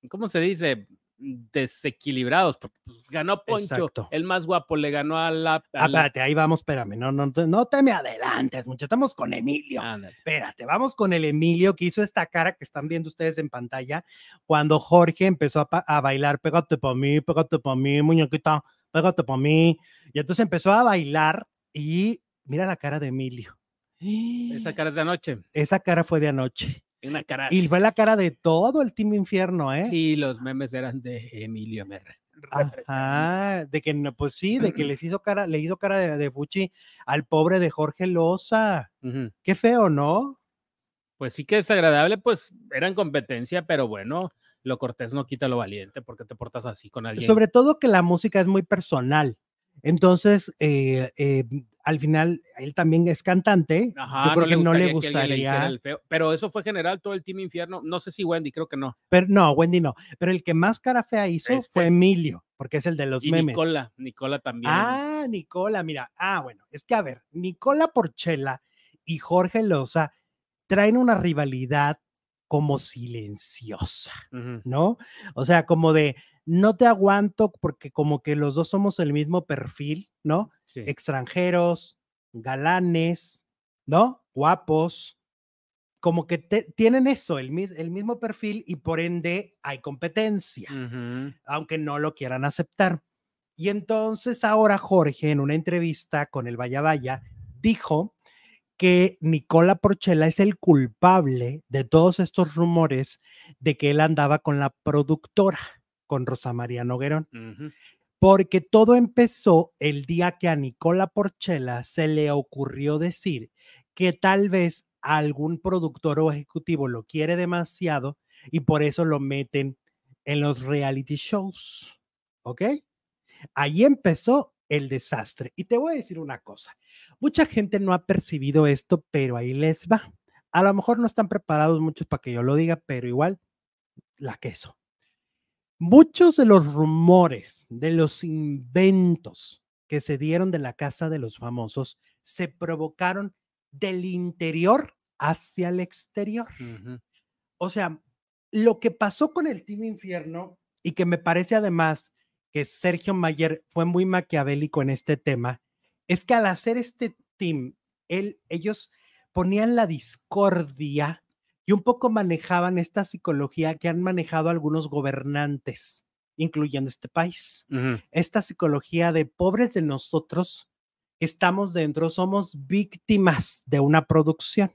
¿cómo se dice? Desequilibrados. Porque pues, ganó Poncho, Exacto. el más guapo, le ganó a la. Ah, a la- espérate, ahí vamos, espérame. No, no, te- no te me adelantes, muchachos. Estamos con Emilio. Ándale. Espérate, vamos con el Emilio que hizo esta cara que están viendo ustedes en pantalla cuando Jorge empezó a, bailar, pégate para mí, pégate para mí, muñequita, pégate para mí. Y entonces empezó a bailar y mira la cara de Emilio. Esa cara es de anoche. Esa cara fue de anoche. Una cara. Y fue la cara de todo el Team Infierno, ¿eh? Y los memes eran de Emilio Merre. Ajá, de que no, pues sí, de que les hizo cara, le hizo cara de, de Fuchi al pobre de Jorge Loza. Qué feo, ¿no? Pues sí que es agradable, pues eran competencia, pero bueno, lo cortés no quita lo valiente porque te portas así con alguien. Sobre todo que la música es muy personal. Entonces, eh, eh, al final, él también es cantante. Ajá, Yo creo que no le gustaría que alguien le gustaría. feo, Pero eso fue general, todo el Team Infierno. No sé si Wendy, creo que no. Pero no, Wendy no. Pero el que más cara fea hizo Este. fue Emilio, porque es el de los y memes. Nicola, Nicola también. Ah, Nicola, mira. Ah, bueno, es que a ver, Nicola Porchela y Jorge Loza traen una rivalidad como silenciosa. ¿no? O sea, como de no te aguanto porque como que los dos somos el mismo perfil, ¿no? sí. Extranjeros, galanes, ¿no? Guapos, como que te- tienen eso, el, mis- el mismo perfil y por ende hay competencia, aunque no lo quieran aceptar. Y entonces ahora Jorge en una entrevista con el Vaya Vaya dijo que Nicola Porchela es el culpable de todos estos rumores de que él andaba con la productora, con Rosa María Noguerón, porque todo empezó el día que a Nicola Porchela se le ocurrió decir que tal vez algún productor o ejecutivo lo quiere demasiado y por eso lo meten en los reality shows, ¿ok? Ahí empezó el desastre. Y te voy a decir una cosa, mucha gente no ha percibido esto, pero ahí les va. A lo mejor no están preparados muchos para que yo lo diga, pero igual, la queso. Muchos de los rumores, de los inventos que se dieron de la casa de los famosos, se provocaron del interior hacia el exterior. O sea, lo que pasó con el Team Infierno y que me parece además que Sergio Mayer fue muy maquiavélico en este tema, es que al hacer este team, él, ellos ponían la discordia y un poco manejaban esta psicología que han manejado algunos gobernantes, incluyendo este país. Esta psicología de pobres de nosotros, estamos dentro, somos víctimas de una producción.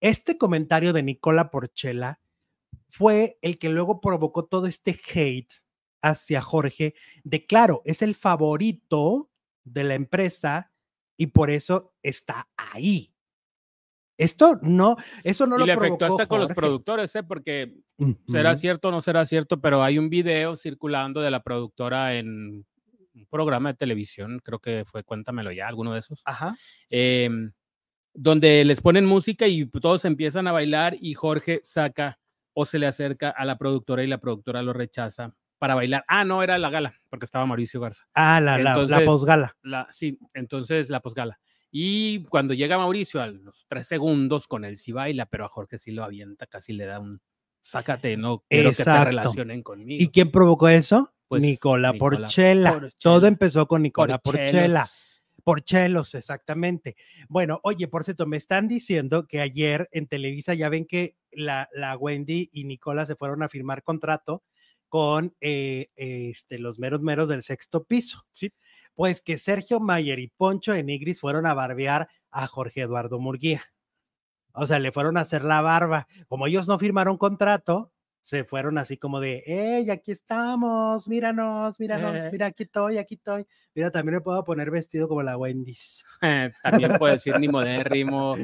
Este comentario de Nicola Porchela fue el que luego provocó todo este hate hacia Jorge de claro, es el favorito de la empresa y por eso está ahí. Esto no, eso no y lo le afectó provocó hasta con los productores, ¿eh? Porque será cierto o no será cierto, pero hay un video circulando de la productora en un programa de televisión, creo que fue Cuéntamelo ya, alguno de esos, Ajá. em, donde les ponen música y todos empiezan a bailar y Jorge saca o se le acerca a la productora y la productora lo rechaza para bailar. Ah, no, era la gala, porque estaba Mauricio Garza. Ah, la, la, la posgala. La, sí, entonces la posgala. Y cuando llega Mauricio a los tres segundos con él sí baila, pero a Jorge sí lo avienta, casi le da un sácate, no quiero que te Exacto. relacionen conmigo. ¿Y quién provocó eso? Pues, Nicola, Nicola Porchela. Porchela. Todo empezó con Nicola Porchela. Porchelos. Por chelos, exactamente. Bueno, oye, por cierto, me están diciendo que ayer en Televisa ya ven que la, la Wendy y Nicola se fueron a firmar contrato con eh, este, los meros meros del sexto piso. Sí. Pues que Sergio Mayer y Poncho Enigris fueron a barbear a Jorge Eduardo Murguía. O sea, le fueron a hacer la barba. Como ellos no firmaron contrato, se fueron así como de, ¡Ey, aquí estamos! Míranos, míranos, Eh. mira, aquí estoy, aquí estoy. Mira, también me puedo poner vestido como la Wendy's. También puedo decir ni modérrimo.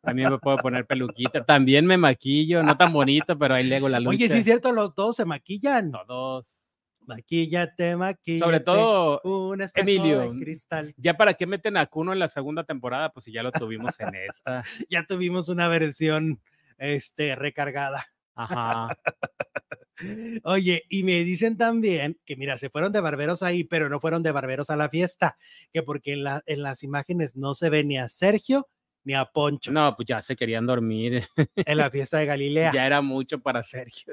También me puedo poner peluquita. También me maquillo, no tan bonito, pero ahí le hago la lucha. Oye, sí es cierto, los dos se maquillan. Todos. Maquíllate, maquíllate. Sobre todo, un Emilio. de cristal. ya para qué meten a Kuno en la segunda temporada, pues si ya lo tuvimos en esta. Ya tuvimos una versión este, recargada. Ajá. Oye, y me dicen también que, mira, se fueron de barberos ahí, pero no fueron de barberos a la fiesta, que porque en, la, en las imágenes no se ve ni a Sergio ni a Poncho No, pues ya se querían dormir. en la fiesta de Galilea. Ya era mucho para Sergio.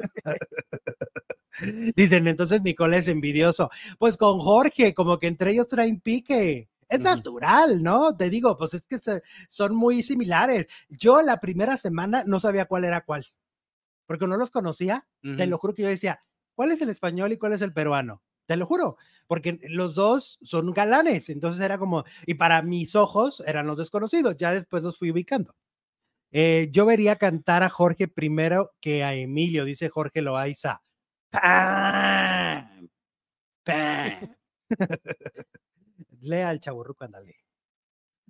Dicen, entonces Nicole es envidioso. Pues con Jorge, como que entre ellos traen pique. Es natural, ¿no? Te digo, pues es que se- son muy similares. Yo la primera semana no sabía cuál era cuál, porque no los conocía. Te lo juro que yo decía, ¿cuál es el español y cuál es el peruano? Te lo juro, porque los dos son galanes, entonces era como, y para mis ojos eran los desconocidos, ya después los fui ubicando. Eh, yo vería cantar a Jorge primero que a Emilio, dice Jorge Loaiza. ¡Pam! ¡Pam! Lea al chaburruco, ándale.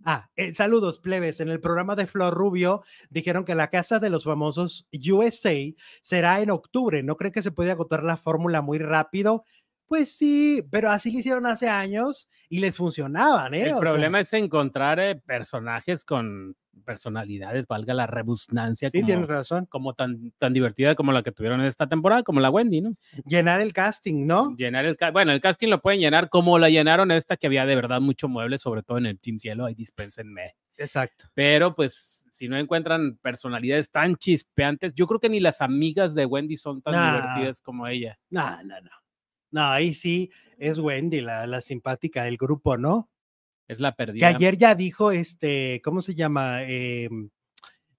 Ah, eh, saludos, plebes. En el programa de Flor Rubio dijeron que la casa de los famosos USA será en octubre. ¿No creen que se puede agotar la fórmula muy rápido? Pues sí, pero así lo hicieron hace años y les funcionaban, ¿eh? El O sea, problema es encontrar eh, personajes con personalidades, valga la rebusnancia, sí, tienes como, razón. como tan, tan divertida como la que tuvieron en esta temporada, como la Wendy, ¿no? Llenar el casting, ¿no? Llenar el bueno, el casting lo pueden llenar como la llenaron esta, que había de verdad mucho mueble, sobre todo en el Team Cielo, ahí dispénsenme. Exacto. Pero pues, si no encuentran personalidades tan chispeantes, yo creo que ni las amigas de Wendy son tan Nah. divertidas como ella. No, no, no. No, ahí sí es Wendy, la, la simpática del grupo, ¿no? Es la Que perdida. ayer ya dijo, este, ¿cómo se llama? Em,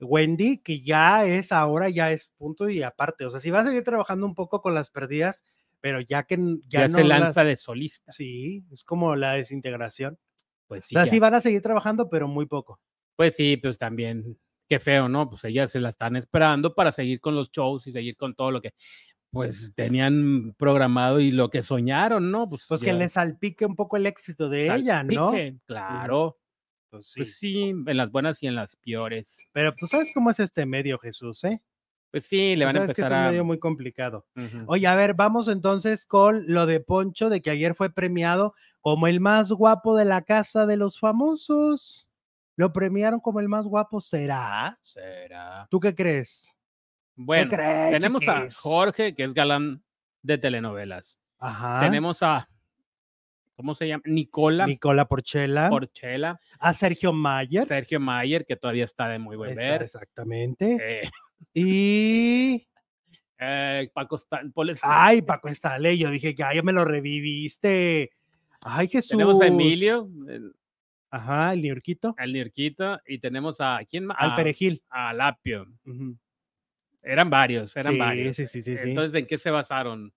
Wendy, que ya es ahora, ya es punto y aparte. O sea, sí va a seguir trabajando un poco con las perdidas, pero ya que ya, ya, no se lanza las- de solista. Sí, es como la desintegración. Pues O sí, sea, ya. sí van a seguir trabajando, pero muy poco. Pues sí, pues también, qué feo, ¿no? Pues ellas se la están esperando para seguir con los shows y seguir con todo lo que pues tenían programado y lo que soñaron, ¿no? Pues, Pues que le salpique un poco el éxito de ella, ¿no? Claro, Pues sí. pues sí, en las buenas y en las peores. Pero tú sabes cómo es este medio, Jesús, ¿eh? Pues sí, le van a sabes que empezar es un a... medio muy complicado. Oye, a ver, vamos entonces con lo de Poncho, de que ayer fue premiado como el más guapo de la casa de los famosos. Lo premiaron como el más guapo, ¿será? Será. ¿Tú qué crees? Bueno, crees, tenemos a? Jorge, que es galán de telenovelas. Ajá. Tenemos a, ¿cómo se llama? Nicola Nicola Porchela. Porchela, A Sergio Mayer. Sergio Mayer, que todavía está de muy buen Está ver. exactamente. eh, Y. eh, Paco Stan- Paul Ay, Paco Estale, yo dije que ay, ya me lo reviviste. Ay, Jesús. Tenemos a Emilio, el, Ajá, el Niurquito. al Nirquito, y tenemos a quién más? Al Perejil. A Lapio. Ujú. Eran varios, eran Sí, varios. sí, sí. Entonces, ¿en qué se basaron?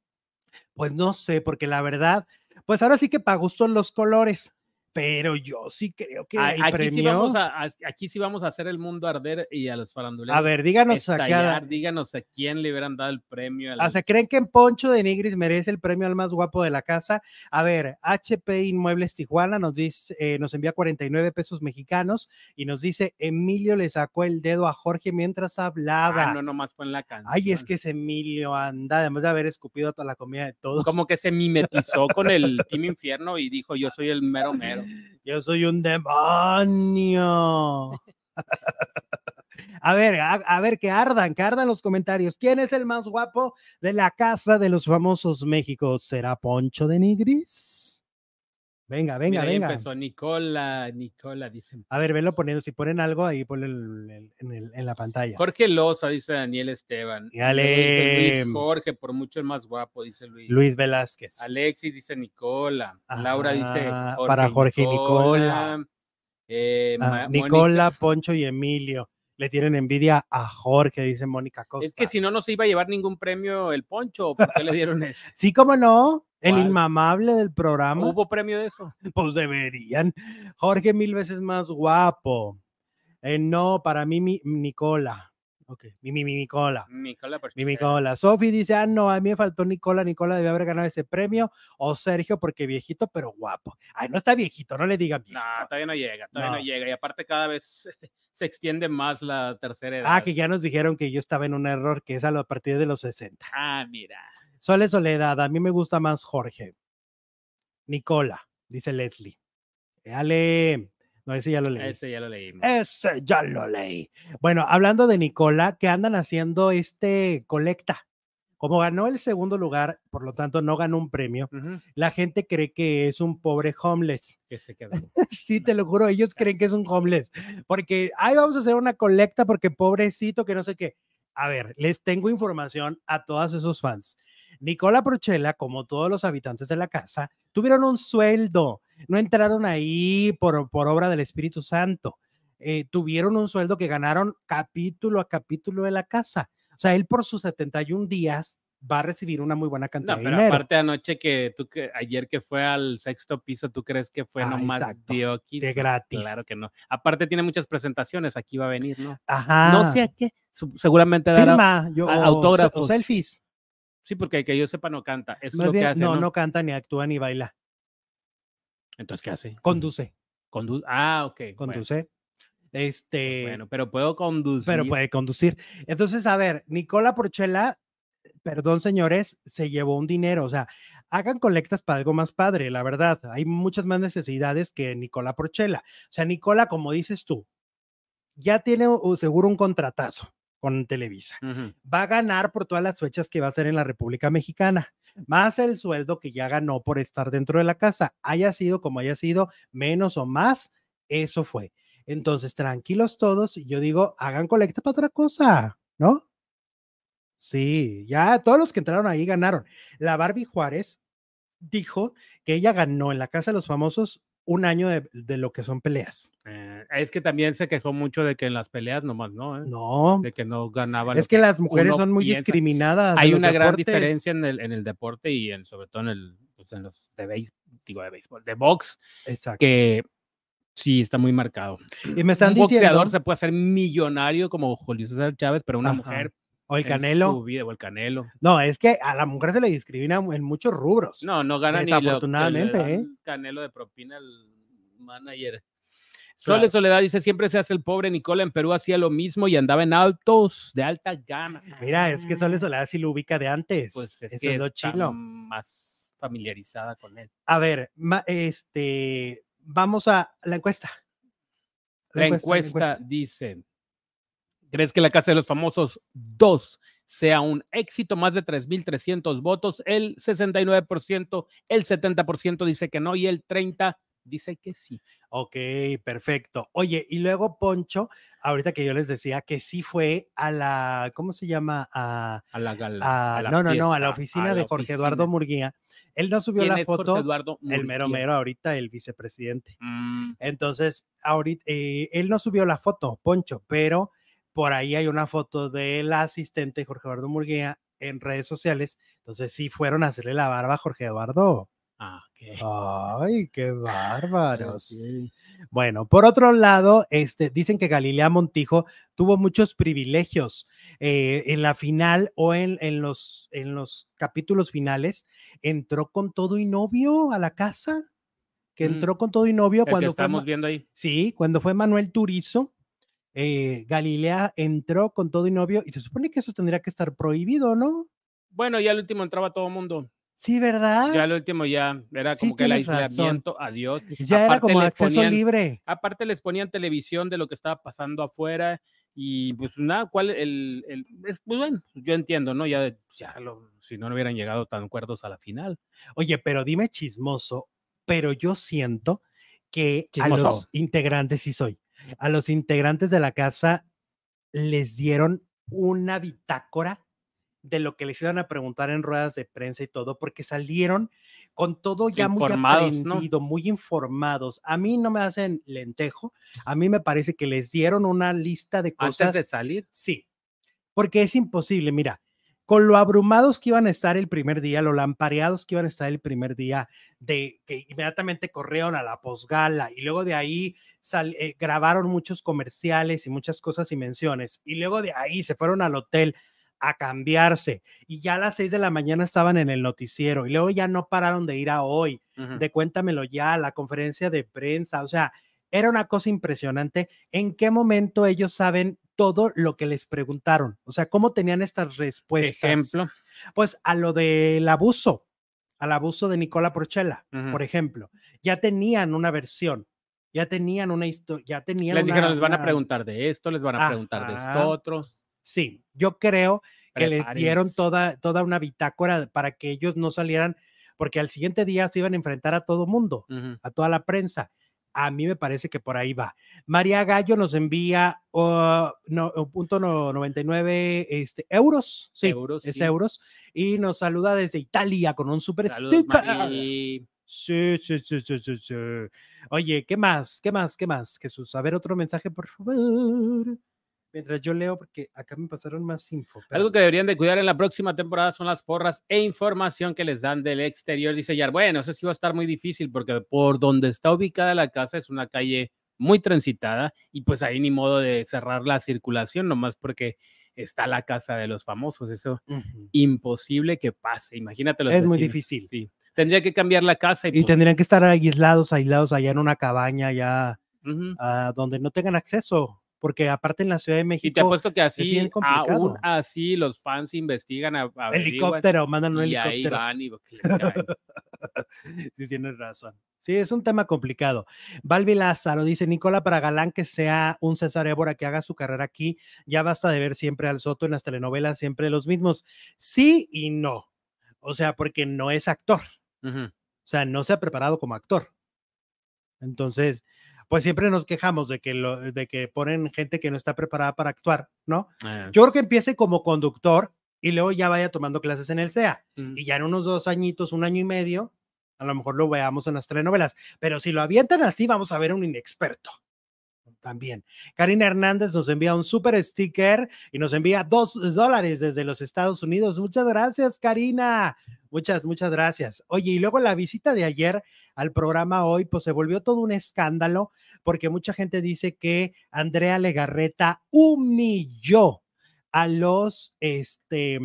Pues no sé, porque la verdad, pues ahora sí que para gusto los colores, pero yo sí creo que A- el aquí, premio. sí vamos a, a- aquí sí vamos a hacer el mundo arder y a los faranduleros. A ver, díganos a qué- estallar. Díganos a quién le hubieran dado el premio. al- O sea, ¿creen que en Poncho de Nigris merece el premio al más guapo de la casa? A ver, HP Inmuebles Tijuana nos dice, eh, nos envía 49 pesos mexicanos y nos dice, Emilio le sacó el dedo a Jorge mientras hablaba. Ah, no, nomás fue en la canción. Ay, es que ese Emilio anda, además de haber escupido toda la comida de todos. Como que se mimetizó con el Team Infierno y dijo, yo soy el mero mero. Yo soy un demonio. A ver, a, a ver, que ardan, que ardan los comentarios. ¿Quién es el más guapo de la casa de los famosos México? ¿Será Poncho de Nigris? Venga, venga, Mira, ahí venga. empezó Nicola, Nicola, dicen. A ver, venlo poniendo. Si ponen algo ahí, ponlo en, la pantalla. Jorge Loza, dice Daniel Esteban. Y dice Luis Jorge, por mucho el más guapo, dice Luis. Luis Velázquez. Alexis dice Nicola. Laura dice para Jorge y Nicola. Eh, Ah, Nicola. Poncho y Emilio. Le tienen envidia a Jorge, dice Mónica Costa. Es que si no, no se iba a llevar ningún premio el Poncho. ¿Por qué le dieron ese? Sí, cómo no. El ¿Cuál? inmamable del programa. ¿Hubo premio de eso? Pues deberían. Jorge mil veces más guapo. Eh, no, para mí, mi, Nicola. Ok, mi, mi, mi Nicola. Nicola Mi. Nicola. Sofi dice, ah, no, a mí me faltó Nicola. Nicola debe haber ganado ese premio. O Sergio, porque viejito, pero guapo. Ay, no está viejito, no le digan viejito. No, todavía no llega, todavía no. No. llega. Y aparte cada vez se extiende más la tercera edad. Ah, que ya nos dijeron que yo estaba en un error, que es a partir de los 60. Ah, mira. Sole Soledad, a mí me gusta más Jorge. Nicola, dice Leslie. Ale, no, ese ya lo leí. Ese ya lo leímos. Ese ya lo leí. Bueno, hablando de Nicola, que andan haciendo este colecta. Como ganó el segundo lugar, por lo tanto no ganó un premio, la gente cree que es un pobre homeless. Que se quedó. Sí, te lo juro, ellos creen que es un homeless. Porque, ay, vamos a hacer una colecta porque pobrecito, que no sé qué. A ver, les tengo información a todos esos fans. Nicola Prochela, como todos los habitantes de la casa, tuvieron un sueldo. No entraron ahí por, por obra del Espíritu Santo. Eh, tuvieron un sueldo que ganaron capítulo a capítulo de la casa. O sea, él por sus 71 días va a recibir una muy buena cantidad No, de pero dinero. aparte anoche que tú que ayer que fue al sexto piso, ¿tú crees que fue Ah, nomás exacto, de de gratis. Claro que no. Aparte tiene muchas presentaciones, aquí va a venir, ¿no? Ajá. No sé a qué. seguramente dará. Firma, yo, autógrafos. o selfies. Sí, porque que yo sepa no canta. Eso Más es lo que bien, hace. no, ¿no? no canta, ni actúa, ni baila. Entonces, ¿qué hace? Conduce, Condu- ah, ok. bueno, conduce. Este, Bueno, pero puedo conducir. pero puede conducir. Entonces, a ver, Nicola Porchela, perdón señores, se llevó un dinero. O sea, hagan colectas para algo más padre, la verdad. Hay muchas más necesidades que Nicola Porchela. O sea, Nicola, como dices tú, ya tiene uh, seguro un contratazo con Televisa. Va a ganar por todas las fechas que va a hacer en la República Mexicana, más el sueldo que ya ganó por estar dentro de la casa, haya sido como haya sido, menos o más, eso fue. Entonces, tranquilos todos, y yo digo, hagan colecta para otra cosa, ¿no? Sí, ya todos los que entraron ahí ganaron. La Barbie Juárez dijo que ella ganó en la Casa de los Famosos un año de, de lo que son peleas. Eh, es que también se quejó mucho de que en las peleas nomás, ¿no? ¿Eh? No, De que no ganaba. es que las mujeres son muy piensa. discriminadas. Hay una gran diferencia en el, en el deporte y en, sobre todo en el pues, en los de béisbol, digo de béisbol, de box, Exacto. que sí está muy marcado. Y me están un diciendo, boxeador se puede hacer millonario como Julio César Chávez, pero una Ajá. mujer o el en Canelo. su vida, o el Canelo. No, es que a la mujer se le discrimina en muchos rubros. No, no gana ni lo que ¿eh? el Canelo de propina al manager. Claro. Sole Soledad dice, siempre se hace el pobre Nicola en Perú hacía lo mismo y andaba en autos de alta gama. Mira, es que Sole Soledad sí lo ubica de antes. Pues es Eso que es lo chilo. más familiarizada con él. A ver, este, vamos a la encuesta. La encuesta, dice, ¿crees que la Casa de los Famosos 2 sea un éxito? Más de 3.300 votos, el 69%, el 70% dice que no y el 30% dice que sí. Ok, perfecto. Oye, y luego Poncho, ahorita que yo les decía que sí fue a la, ¿cómo se llama? A, A la gala. a- a la no, no, no, a la oficina de la Jorge oficina. Eduardo Murguía. Él no subió ¿Quién la es Jorge foto, Eduardo el mero Murguía? mero ahorita, el vicepresidente. Mm, Entonces, ahorita, eh, él no subió la foto, Poncho, pero por ahí hay una foto del asistente Jorge Eduardo Murguía en redes sociales. Entonces, sí fueron a hacerle la barba a Jorge Eduardo. ah, ok. Ay, qué bárbaros. Bueno, por otro lado, este, dicen que Galilea Montijo tuvo muchos privilegios eh, en la final o en, en los, en los capítulos finales. Entró con todo y novio a la casa, que Mm. entró con todo y novio El que cuando fue, estamos viendo ahí. sí, cuando fue Manuel Turizo. Eh, Galilea entró con todo y novio y se supone que eso tendría que estar prohibido, ¿no? Bueno, ya al último entraba todo el mundo. Sí, ¿verdad? Ya al último ya era. Sí, como que el tienes razón. aislamiento, adiós. Ya era como acceso ponían- libre. Aparte les ponían televisión de lo que estaba pasando afuera y pues nada, ¿cuál el, el es pues bueno, yo entiendo, ¿no? Ya, ya lo- si no, no hubieran llegado tan cuerdos a la final. Oye, pero dime chismoso, pero yo siento que a los integrantes, sí soy, a los integrantes de la casa les dieron una bitácora de lo que les iban a preguntar en ruedas de prensa y todo, porque salieron con todo ya muy aprendido, muy informados. A mí no me hacen lentejo, a mí me parece que les dieron una lista de cosas. Antes de salir. Sí, porque es imposible, mira, con lo abrumados que iban a estar el primer día, lo lampareados que iban a estar el primer día, de que inmediatamente corrieron a la posgala y luego de ahí eh, grabaron muchos comerciales y muchas cosas y menciones y luego de ahí se fueron al hotel a cambiarse y ya a las seis de la mañana estaban en el noticiero y luego ya no pararon de ir a hoy, de cuéntamelo ya, la conferencia de prensa, o sea, era una cosa impresionante. ¿En qué momento ellos saben todo lo que les preguntaron? O sea, ¿cómo tenían estas respuestas? Ejemplo. Pues a lo del abuso, al abuso de Nicola Porchela, por ejemplo. Ya tenían una versión, ya tenían una historia, ya tenían. Les dijeron, les van a preguntar de esto, les van a preguntar de esto otro. Sí, yo creo que les dieron toda, toda una bitácora para que ellos no salieran, porque al siguiente día se iban a enfrentar a todo mundo, a toda la prensa. A mí me parece que por ahí va. María Gallo nos envía uh, no, punto 99 este, euros. Sí, euros, es euros. Y nos saluda desde Italia con un super sticker. Sí, sí, sí, sí, sí, Oye, ¿qué más? ¿Qué más? ¿Qué más? Jesús, a ver otro mensaje, por favor. Mientras yo leo, porque acá me pasaron más info. Algo que deberían de cuidar en la próxima temporada son las porras e información que les dan del exterior. Dice Yar, bueno, eso sí va a estar muy difícil porque por donde está ubicada la casa es una calle muy transitada y pues ahí ni modo de cerrar la circulación, nomás porque está la casa de los famosos. Eso imposible que pase. Imagínate. es muy difícil. Sí. Tendría que cambiar la casa. Y, pues tendrían que estar aislados, aislados allá en una cabaña, ah, donde no tengan acceso porque aparte en la Ciudad de México. Y te apuesto que así, aún así, los fans investigan a, helicóptero, mandan un y helicóptero. Ahí van y sí, tienes razón. Sí, es un tema complicado. Valvi Lázaro dice: Nicola, para Galán que sea un César Évora que haga su carrera aquí, ya basta de ver siempre al Soto en las telenovelas, siempre los mismos. Sí y no. O sea, porque no es actor. O sea, no se ha preparado como actor. Entonces, pues siempre nos quejamos de que, lo, de que ponen gente que no está preparada para actuar, ¿no? Ah. Yo creo que empiece como conductor y luego ya vaya tomando clases en el SEA. Y ya en unos dos añitos, un año y medio, a lo mejor lo veamos en las telenovelas. Pero si lo avientan así, vamos a ver un inexperto también. Karina Hernández nos envía un super sticker y nos envía dos dólares desde los Estados Unidos. Muchas gracias, Karina. Muchas, muchas gracias. Oye, y luego la visita de ayer al programa hoy, pues se volvió todo un escándalo porque mucha gente dice que Andrea Legarreta humilló a los, este,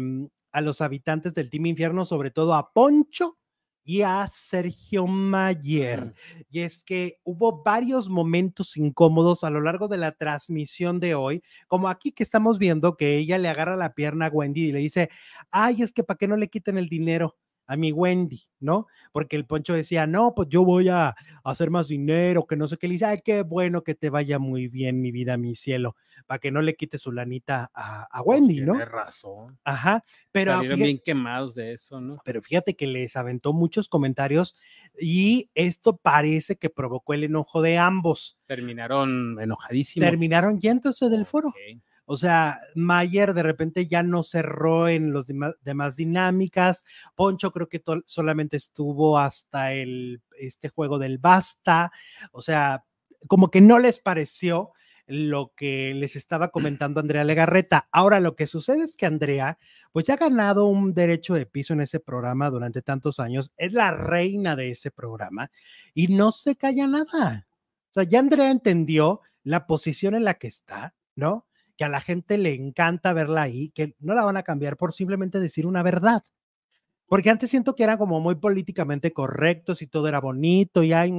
a los habitantes del Team Infierno, sobre todo a Poncho y a Sergio Mayer. Y es que hubo varios momentos incómodos a lo largo de la transmisión de hoy, como aquí que estamos viendo que ella le agarra la pierna a Wendy y le dice, ay, es que para qué no le quiten el dinero a mi Wendy, ¿no? Porque el Poncho decía, no, pues yo voy a hacer más dinero, que no sé qué. Le dice, ay, qué bueno que te vaya muy bien, mi vida, mi cielo, para que no le quite su lanita a, a pues Wendy, ¿no? Tiene razón. Ajá, pero. Fíjate, bien quemados de eso, ¿no? Pero fíjate que les aventó muchos comentarios y esto parece que provocó el enojo de ambos. Terminaron enojadísimos. Terminaron yéndose del foro. O sea, Mayer de repente ya no cerró en los demás, dinámicas. Poncho creo que solamente estuvo hasta el este juego del basta. O sea, como que no les pareció lo que les estaba comentando Andrea Legarreta. Ahora lo que sucede es que Andrea, pues ya ha ganado un derecho de piso en ese programa durante tantos años, es la reina de ese programa y no se calla nada. O sea, ya Andrea entendió la posición en la que está, ¿no? Que a la gente le encanta verla ahí, que no la van a cambiar por simplemente decir una verdad. Porque antes siento que eran como muy políticamente correctos y todo era bonito y ay,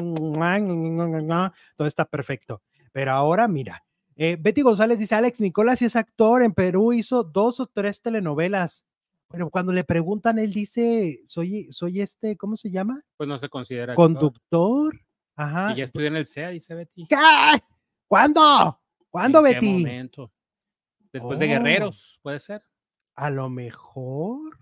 todo está perfecto. Pero ahora, mira, eh, Betty González dice, Alex Nicolás es actor, en Perú hizo dos o tres telenovelas. Pero cuando le preguntan, él dice, soy, soy este, ¿cómo se llama? Pues no se considera. Conductor. Ajá. Y ya estudió en el CEA, dice Betty. ¿Qué? ¿Cuándo? ¿Cuándo, Betty? Después de Guerreros, puede ser. A lo mejor.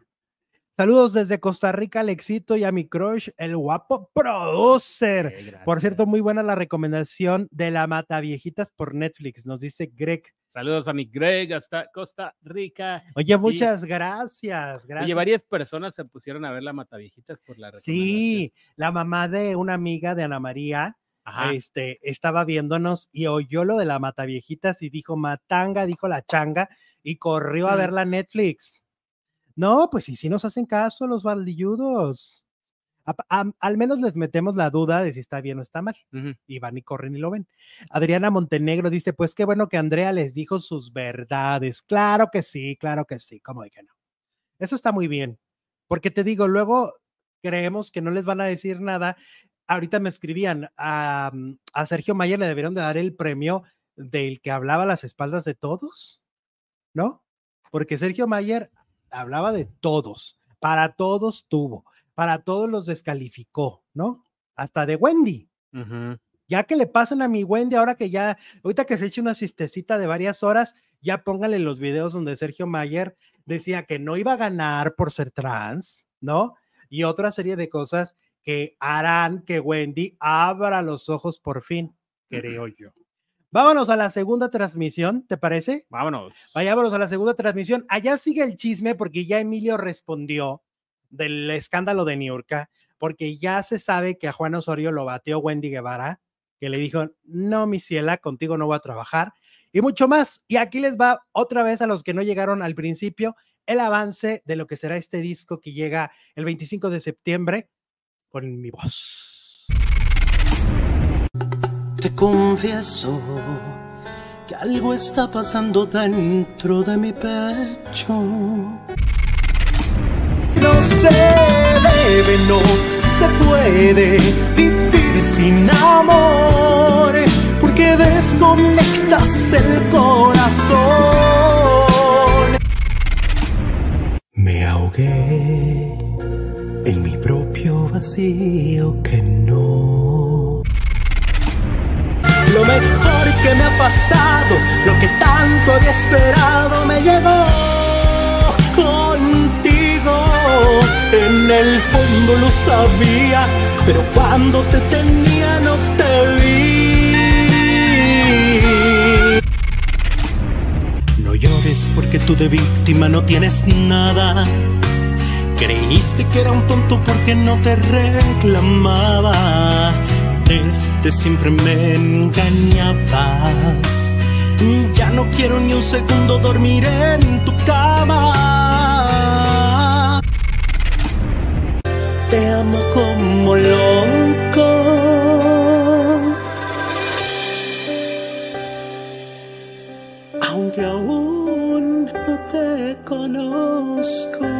Saludos desde Costa Rica, Alexito y a mi crush, el guapo producer. por cierto, muy buena la recomendación de la Mata Viejitas por Netflix, nos dice Greg. Saludos a mi Greg hasta Costa Rica. Oye, muchas gracias, gracias. Oye, varias personas se pusieron a ver la Mata Viejitas por la Sí, la mamá de una amiga de Ana María. Este, estaba viéndonos y oyó lo de la Mata Viejitas y dijo Matanga, dijo la changa y corrió a ver la Netflix. No, pues sí, sí nos hacen caso los baldilludos. al menos les metemos la duda de si está bien o está mal. Y van y corren y lo ven. Adriana Montenegro dice: Pues qué bueno que Andrea les dijo sus verdades. Claro que sí, claro que sí. ¿Cómo de que no? Eso está muy bien. Porque te digo, luego creemos que no les van a decir nada. Ahorita me escribían a, a Sergio Mayer le debieron de dar el premio del que hablaba a las espaldas de todos, ¿no? Porque Sergio Mayer hablaba de todos, para todos tuvo, para todos los descalificó, ¿no? Hasta de Wendy. Ya que le pasan a mi Wendy, ahora que ya, ahorita que se eche una cistecita de varias horas, ya póngale los videos donde Sergio Mayer decía que no iba a ganar por ser trans, ¿no? Y otra serie de cosas que harán que Wendy abra los ojos por fin, creo yo. Vámonos a la segunda transmisión, ¿te parece? Vámonos. Vayámonos a la segunda transmisión. Allá sigue el chisme porque ya Emilio respondió del escándalo de Niurka, porque ya se sabe que a Juan Osorio lo bateó Wendy Guevara, que le dijo, no, mi ciela, contigo no voy a trabajar, y mucho más. Y aquí les va otra vez a los que no llegaron al principio el avance de lo que será este disco que llega el 25 de septiembre con mi voz. Te confieso que algo está pasando dentro de mi pecho. No se debe, no se puede vivir sin amor, porque desconectas el corazón. Me ahogué vacío que no lo mejor que me ha pasado, lo que tanto había esperado me llegó contigo. En el fondo lo sabía, pero cuando te tenía no te vi. No llores porque tú de víctima no tienes nada. Creíste que era un tonto porque no te reclamaba este siempre me engañabas. Ya no quiero ni un segundo dormir en tu cama. Te amo como loco. Aunque aún no te conozco.